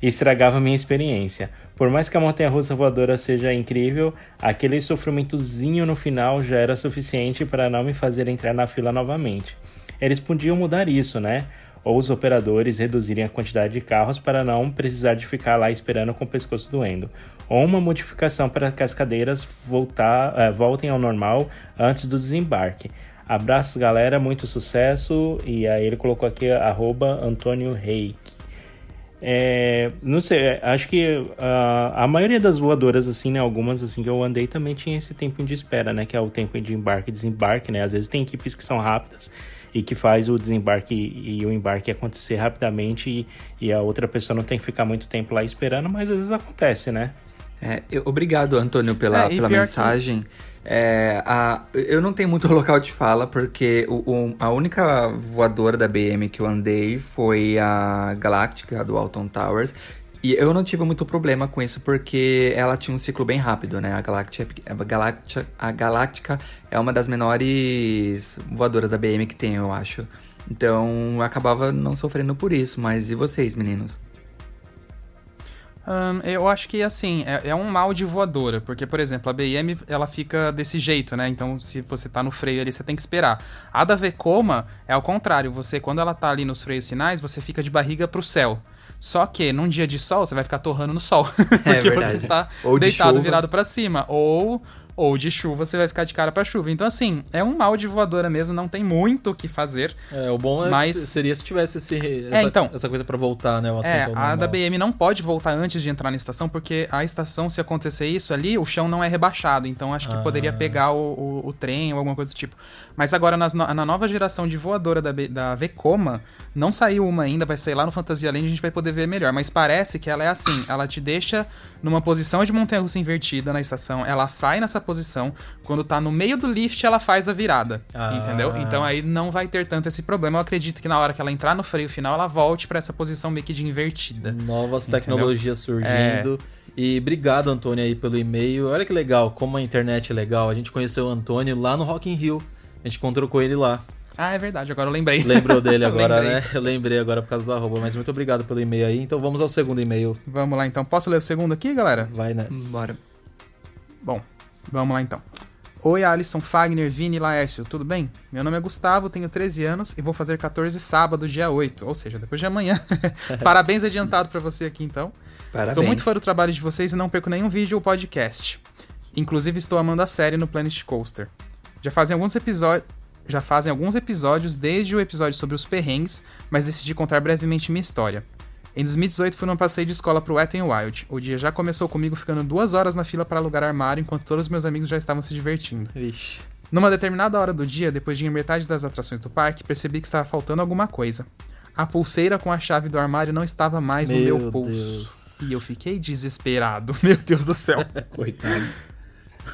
e estragava minha experiência. Por mais que a montanha russa voadora seja incrível, aquele sofrimentozinho no final já era suficiente para não me fazer entrar na fila novamente. Eles podiam mudar isso, né? Ou os operadores reduzirem a quantidade de carros para não precisar de ficar lá esperando com o pescoço doendo. Ou uma modificação para que as cadeiras voltar, eh, voltem ao normal antes do desembarque. Abraços, galera, muito sucesso. E aí ele colocou aqui arroba Antônio Reik. É, não sei, acho que ah, a maioria das voadoras, assim, né, algumas assim que eu andei também tinha esse tempo de espera, né, que é o tempo de embarque e desembarque, né, às vezes tem equipes que são rápidas e que faz o desembarque e o embarque acontecer rapidamente e, e a outra pessoa não tem que ficar muito tempo lá esperando, mas às vezes acontece, né. É, eu- obrigado, Antônio, pela, É, pela mensagem. É, a- eu não tenho muito local de fala, porque o- o- a única voadora da BM que eu andei foi a Galáctica, do Alton Towers. E eu não tive muito problema com isso, porque ela tinha um ciclo bem rápido, né? A Galáctica, a Galáctica, a Galáctica é uma das menores voadoras da BM que tem, eu acho. Então, eu acabava não sofrendo por isso. Mas e vocês, meninos? Eu acho que, assim, é, é um mal de voadora, porque, por exemplo, a BM, ela fica desse jeito, né? Então, se você tá no freio ali, você tem que esperar. A da Vekoma é ao contrário, você, quando ela tá ali nos freios sinais, você fica de barriga pro céu. Só que, num dia de sol, você vai ficar torrando no sol, porque verdade. você tá Ou de deitado, chuva. virado pra cima. Ou... Ou de chuva, você vai ficar de cara pra chuva. Então, assim, é um mal de voadora mesmo, não tem muito o que fazer. É, o bom é Mas- que seria se tivesse esse, essa, então. essa coisa pra voltar, né? É, a da BM não pode voltar antes de entrar na estação, porque a estação, se acontecer isso ali, o chão não é rebaixado. Então acho que Ah. poderia pegar o, o, o trem ou alguma coisa do tipo. Mas agora, nas na nova geração de voadora da, B- da Vekoma, não saiu uma ainda, vai sair lá no Fantasia Land, a gente vai poder ver melhor, mas parece que ela é assim, ela te deixa numa posição de montanha-russa invertida na estação, ela sai nessa posição, quando tá no meio do lift ela faz a virada, Ah. entendeu? Então aí não vai ter tanto esse problema. Eu acredito que na hora que ela entrar no freio final, ela volte pra essa posição meio que de invertida. Novas Entendeu? tecnologias surgindo. E obrigado, Antônio, aí pelo e-mail. Olha que legal, como a internet é legal. A gente conheceu o Antônio lá no Rock in Rio. A gente encontrou com ele lá. Ah, é verdade, agora eu lembrei. Lembrou dele agora, né? Eu lembrei agora por causa do arroba. Mas muito obrigado pelo e-mail aí. Então vamos ao segundo e-mail. Vamos lá então. Posso ler o segundo aqui, galera? Vai nessa. Bora. Bom, vamos lá então. Oi, Alisson, Fagner, Vini e Laércio, tudo bem? Meu nome é Gustavo, tenho 13 anos e vou fazer 14 sábado, dia 8, ou seja, depois de amanhã. Parabéns adiantado pra você aqui então. Parabéns. Sou muito fã do trabalho de vocês e não perco nenhum vídeo ou podcast. Inclusive estou amando a série no Planet Coaster. Já fazem alguns episódios. Já fazem alguns episódios desde o episódio sobre os perrengues, mas decidi contar brevemente minha história. Em 2018 fui num passeio de escola pro Wet n Wild. O dia já começou comigo ficando duas horas na fila para alugar armário enquanto todos meus amigos já estavam se divertindo. Vixe. Numa determinada hora do dia, depois de ir metade das atrações do parque, percebi que estava faltando alguma coisa. A pulseira com a chave do armário não estava mais no Meu meu pulso. Deus. E eu fiquei desesperado. Meu Deus do céu. Coitado.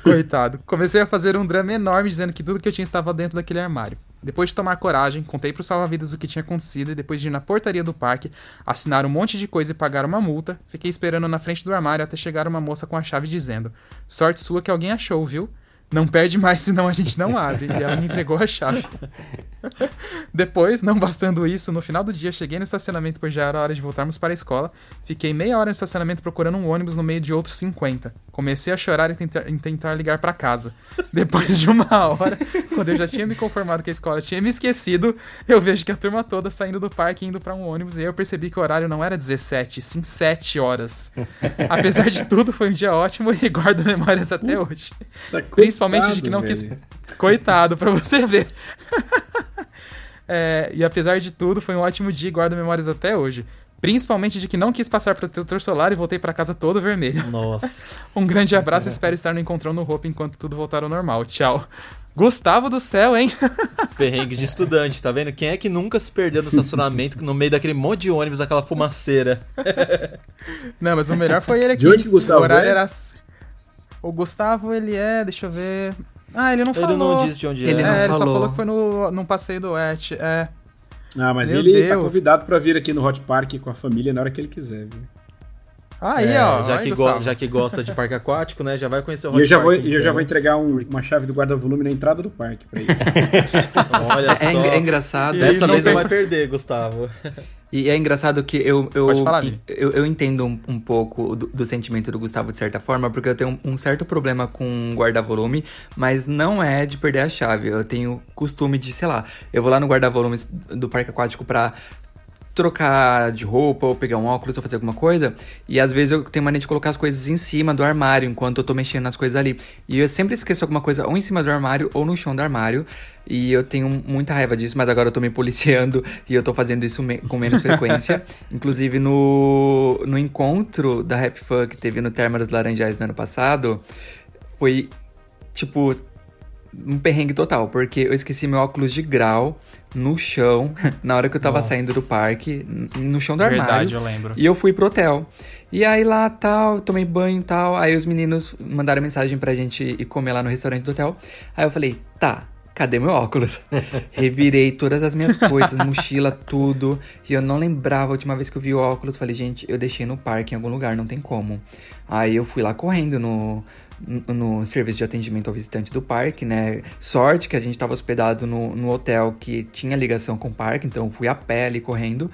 Coitado. Comecei a fazer um drama enorme dizendo que tudo que eu tinha estava dentro daquele armário. Depois de tomar coragem, contei pro salva-vidas o que tinha acontecido e depois de ir na portaria do parque, assinar um monte de coisa e pagar uma multa, fiquei esperando na frente do armário até chegar uma moça com a chave dizendo: Sorte sua que alguém achou, viu? Não perde mais, senão a gente não abre. E ela me entregou a chave. Depois, não bastando isso, no final do dia cheguei no estacionamento, pois já era hora de voltarmos para a escola. Fiquei meia hora no estacionamento procurando um ônibus no meio de outros 50. Comecei a chorar e tentar, em tentar ligar para casa. Depois de uma hora, quando eu já tinha me conformado que a escola tinha me esquecido, eu vejo que a turma toda saindo do parque e indo para um ônibus e aí eu percebi que o horário não era 17, sim 7 horas. Apesar de tudo, foi um dia ótimo e guardo memórias até hoje. Tá Principalmente de que não quis. velho. Coitado, pra você ver. É, e apesar de tudo, foi um ótimo dia e guardo memórias até hoje. Principalmente de que não quis passar protetor solar e voltei pra casa todo vermelho. Nossa. Um grande abraço e espero estar no encontrão no Hope enquanto tudo voltar ao normal. Tchau. Gustavo do céu, hein? Perrengue de estudante, tá vendo? Quem é que nunca se perdeu no estacionamento no meio daquele monte de ônibus, aquela fumaceira? Não, mas o melhor foi ele aqui. De onde que o Gustavo O horário é? era. O Gustavo, ele é. Deixa eu ver. Ah, ele não Ele falou. não disse de onde Ele é. É, ele só falou. falou que foi no, num passeio do Et. É. Ah, mas Meu ele tá Deus. convidado pra vir aqui no Hot Park com a família na hora que ele quiser, viu? Aí, É, ó. já, aí, que go- já que gosta de parque aquático, né? Já vai conhecer o Hot E eu já, Park vou, e eu já vou entregar um- uma chave do guarda-volume na entrada do parque pra ele. Olha É, só. é é engraçado. Dessa vez não vai perder, Gustavo. E é engraçado que eu, eu, falar, eu, eu entendo um, um pouco do, do sentimento do Gustavo de certa forma, porque eu tenho um, um certo problema com guarda-volume, mas não é de perder a chave. Eu tenho costume de, sei lá, eu vou lá no guarda-volume do parque aquático pra trocar de roupa ou pegar um óculos ou fazer alguma coisa. E às vezes eu tenho mania de colocar as coisas em cima do armário enquanto eu tô mexendo nas coisas ali. E eu sempre esqueço alguma coisa ou em cima do armário ou no chão do armário. E eu tenho muita raiva disso, mas agora eu tô me policiando e eu tô fazendo isso me- com menos frequência. Inclusive no, no encontro da Rap Fun que teve no Terma dos Laranjais no ano passado, foi tipo um perrengue total, porque eu esqueci meu óculos de grau no chão na hora que eu tava Nossa. saindo do parque, no chão do Verdade, armário. eu lembro. E eu fui pro hotel. E aí lá, tal, tomei banho e tal. Aí os meninos mandaram mensagem pra gente ir comer lá no restaurante do hotel. Aí eu falei, tá, cadê meu óculos? Revirei todas as minhas coisas, mochila, tudo. E eu não lembrava a última vez que eu vi o óculos. Falei, gente, eu deixei no parque em algum lugar, não tem como. Aí eu fui lá correndo no, no, serviço de atendimento ao visitante do parque, né? Sorte que a gente tava hospedado no, no hotel que tinha ligação com o parque, então eu fui a pé ali correndo.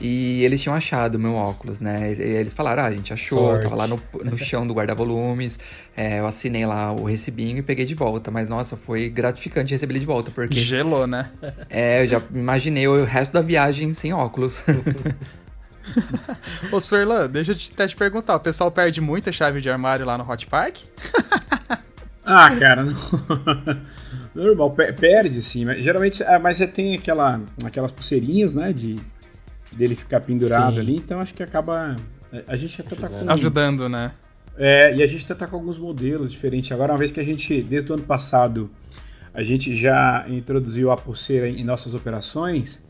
E eles tinham achado meu óculos, né? E eles falaram, ah, a gente achou, Sorte. tava lá no, no chão do guarda-volumes. É, eu assinei lá o recibinho e peguei de volta. Mas, nossa, foi gratificante receber ele de volta, porque Gelou, né? é, eu já imaginei o resto da viagem sem óculos. Ô, Suerlan, deixa eu te- até te perguntar. O pessoal perde muita chave de armário lá no Hot Park? Ah, cara, não. Normal, pe- perde sim. Mas, geralmente, ah, mas você tem aquela, aquelas pulseirinhas, né? De dele ficar pendurado Sim. ali, então acho que acaba. A gente até tá com. Ajudando, né? É, e a gente até tá com alguns modelos diferentes. Agora, uma vez que a gente, desde o ano passado, a gente já introduziu a pulseira em nossas operações,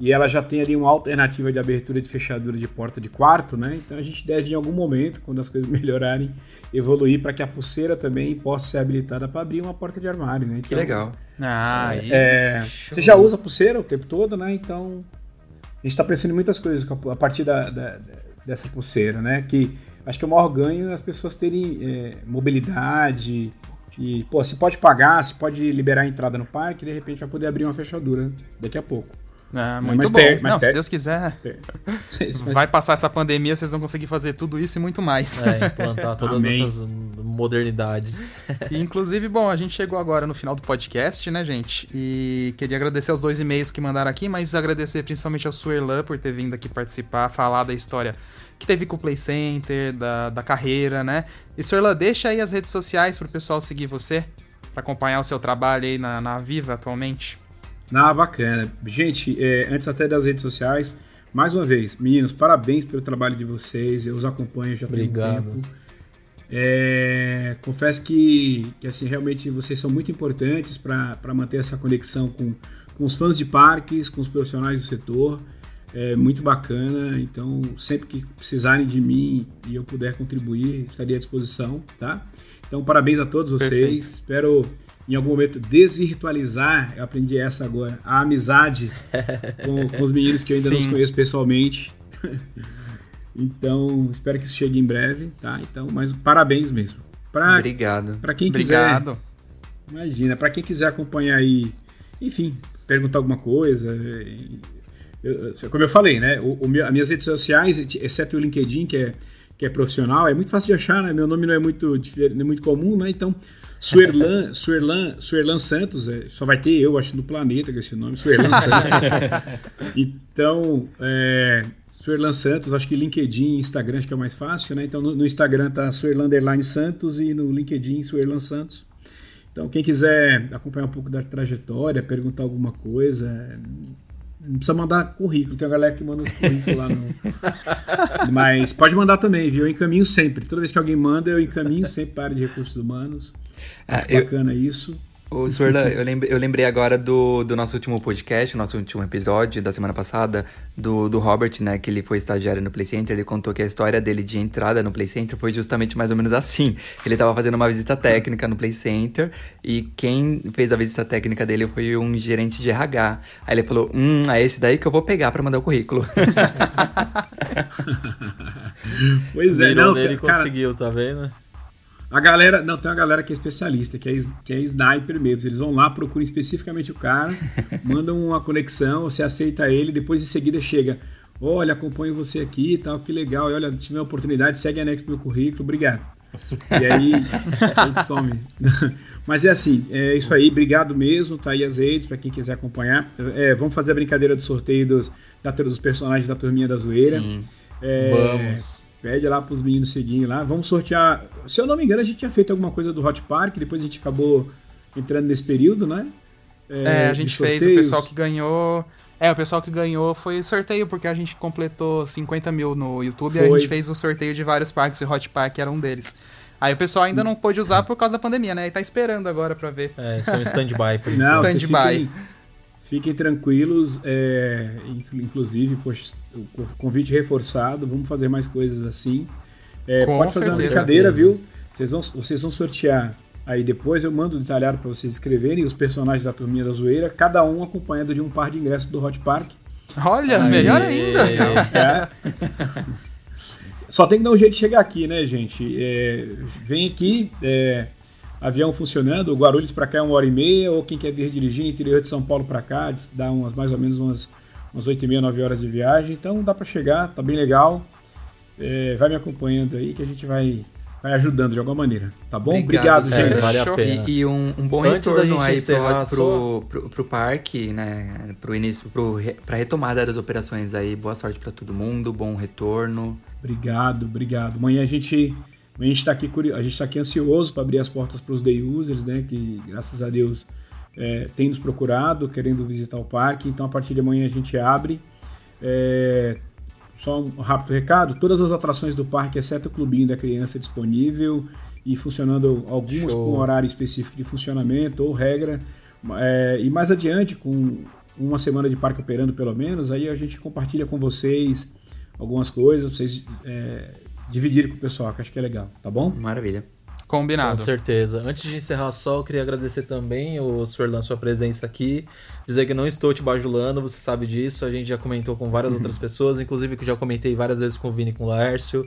e ela já tem ali uma alternativa de abertura e de fechadura de porta de quarto, né? Então a gente deve em algum momento, quando as coisas melhorarem, evoluir para que a pulseira também possa ser habilitada para abrir uma porta de armário, né? Então, Que legal. Ah, é, aí. é, você já usa a pulseira o tempo todo, né? Então a gente está pensando em muitas coisas a a partir da, da- dessa pulseira, né? Que acho que o maior ganho é as pessoas terem é, mobilidade. E, pô, você pode pagar, você pode liberar a entrada no parque e de repente vai poder abrir uma fechadura daqui a pouco. Ah, Mas muito bom. per- mas Não, se per- Deus quiser, mas- vai passar essa pandemia, vocês vão conseguir fazer tudo isso e muito mais. É, implantar todas Amém. essas modernidades. E, inclusive, bom, a gente chegou agora no final do podcast, né, gente? E queria agradecer aos dois e-mails que mandaram aqui, mas agradecer principalmente ao Suerlan por ter vindo aqui participar, falar da história que teve com o Play Center, da, da carreira, né? E Suerlan, deixa aí as redes sociais pro pessoal seguir você, pra acompanhar o seu trabalho aí na, na Viva atualmente. Ah, bacana. Gente, é, antes até das redes sociais, mais uma vez, meninos, parabéns pelo trabalho de vocês. Eu os acompanho já tem um Obrigado. tempo. É, confesso que, que assim, realmente vocês são muito importantes para manter essa conexão com, com os fãs de parques, com os profissionais do setor. É muito bacana. Então, sempre que precisarem de mim e eu puder contribuir, estaria à disposição, tá? Então, parabéns a todos vocês. Perfeito. Espero em algum momento desvirtualizar, eu aprendi essa agora, a amizade com, com os meninos que eu ainda não os Sim. conheço pessoalmente. então, espero que isso chegue em breve, tá? Então, mas parabéns mesmo. Pra, Obrigado. pra quem quiser, Obrigado. imagina, pra quem quiser acompanhar aí, enfim, perguntar alguma coisa, eu- eu- como eu falei, né? O, o meu, as minhas redes sociais, exceto o LinkedIn, que é, que é profissional, é muito fácil de achar, né? Meu nome não é muito, não é muito comum, né? Então, Suerlan, Suerlan, Suerlan Santos, é, só vai ter eu, acho, no planeta com esse nome, Suerlan Santos. então, é, Suerlan Santos, acho que LinkedIn e Instagram acho que é o mais fácil, né? Então, no, no Instagram tá Suerlan Santos e no LinkedIn Suerlan Santos. Então, quem quiser acompanhar um pouco da trajetória, perguntar alguma coisa, não precisa mandar currículo, tem uma galera que manda os currículos lá no. Mas pode mandar também, viu? Eu encaminho sempre. Toda vez que alguém manda, eu encaminho sempre para a área de recursos humanos. Ah, Acho eu- bacana isso. Ô, Suerlan, eu lembrei, eu lembrei agora do, do nosso último podcast, o nosso último episódio da semana passada, do, do Robert, né, que ele foi estagiário no Play Center, ele contou que a história dele de entrada no Play Center foi justamente mais ou menos assim. Ele tava fazendo uma visita técnica no Play Center e quem fez a visita técnica dele foi um gerente de RH. Aí ele falou, hum, é esse daí que eu vou pegar pra mandar o currículo. Pois é, Mirou não, nele e cara, conseguiu, tá vendo? A galera, não, tem uma galera que é especialista, que é, que é sniper mesmo. Eles vão lá, procuram especificamente o cara, mandam uma conexão, você aceita ele, depois em seguida chega, olha, acompanho você aqui e tal, que legal, e olha, tive uma oportunidade, segue anexo meu currículo, obrigado. E aí, a gente some. Mas é assim, é isso aí, obrigado mesmo, tá aí as redes para quem quiser acompanhar. É, vamos fazer a brincadeira do sorteio dos, da- dos personagens da Turminha da Zoeira. Sim. É, Vamos. Pede lá pros meninos seguirem lá. Vamos sortear. Se eu não me engano, a gente tinha feito alguma coisa do Hot Park, depois a gente acabou entrando nesse período, né? É, a de gente fez, o pessoal que ganhou. É, o pessoal que ganhou foi sorteio, porque a gente completou 50 mil no YouTube e a Foi. gente fez o sorteio de vários parques e o Hot Park era um deles. Aí o pessoal ainda não pôde usar por causa da pandemia, né? E tá esperando agora pra ver. É, estão em stand-by. por Stand-by. Fiquem, fiquem tranquilos. é, inclu- inclusive, poxa, o co- convite reforçado. Vamos fazer mais coisas assim. É, pode fazer uma certeza. brincadeira, Certeza. viu? Vocês vão, vocês vão sortear. Aí depois eu mando detalhado para vocês escreverem os personagens da turminha da zoeira, cada um acompanhado de um par de ingressos do Hot Park. Olha, melhor ainda. É. Só tem que dar um jeito de chegar aqui, né, gente? É, vem aqui, é, avião funcionando, Guarulhos para cá é uma hora e meia, ou quem quer vir dirigir interior de São Paulo para cá, dá umas, mais ou menos umas, umas 8 e meia, 9 horas de viagem. Então dá para chegar, tá bem legal. É, vai me acompanhando aí que a gente vai, vai ajudando de alguma maneira, tá bom? Obrigado, Obrigado, É, gente. vale a pena. E, e um, um bom Antes da retorno gente aí encerrar, pro, pro, pro, pro parque, né? Pro início, pro, pra retomada das operações aí. Boa sorte pra todo mundo, bom retorno. Obrigado, obrigado. Amanhã a gente, amanhã a gente está aqui, curi- a gente tá aqui ansioso para abrir as portas para os day users, né? Que graças a Deus é, tem nos procurado, querendo visitar o parque. Então a partir de amanhã a gente abre. É, só um rápido recado: todas as atrações do parque, exceto o clubinho da criança, disponível e funcionando algumas Show. com horário específico de funcionamento ou regra. É, e mais adiante, com uma semana de parque operando pelo menos, aí a gente compartilha com vocês algumas coisas, pra vocês é, dividirem com o pessoal, que acho que é legal, tá bom? Maravilha. Combinado. Com certeza. Antes de encerrar só, eu queria agradecer também o Sr. sua presença aqui. Dizer que não estou te bajulando, você sabe disso. A gente já comentou com várias outras pessoas, inclusive que eu já comentei várias vezes com o Vini e com o Laércio.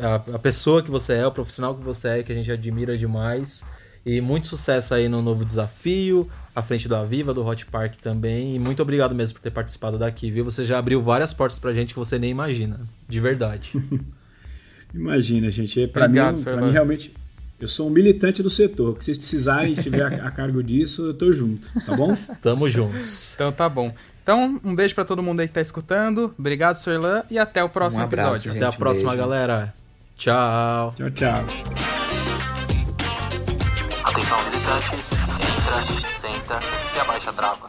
A, a pessoa que você é, o profissional que você é, que a gente admira demais. E muito sucesso aí no novo desafio, à frente do Aviva, do Hot Park também. E muito obrigado mesmo por ter participado daqui, viu? Você já abriu várias portas pra gente que você nem imagina. De verdade. Imagina, gente. Pra, Obrigado, mim, senhor pra mim, realmente, eu sou um militante do setor. Que vocês precisarem e tiver a, a cargo disso, eu tô junto, tá bom? Tamo juntos. Então tá bom. Então, um beijo pra todo mundo aí que tá escutando. Obrigado, Sorlan, e até o próximo Um abraço, episódio. gente. Até a próxima, beijo. galera. Tchau. Tchau, tchau. Atenção visitantes, entra, senta e abaixa a trava.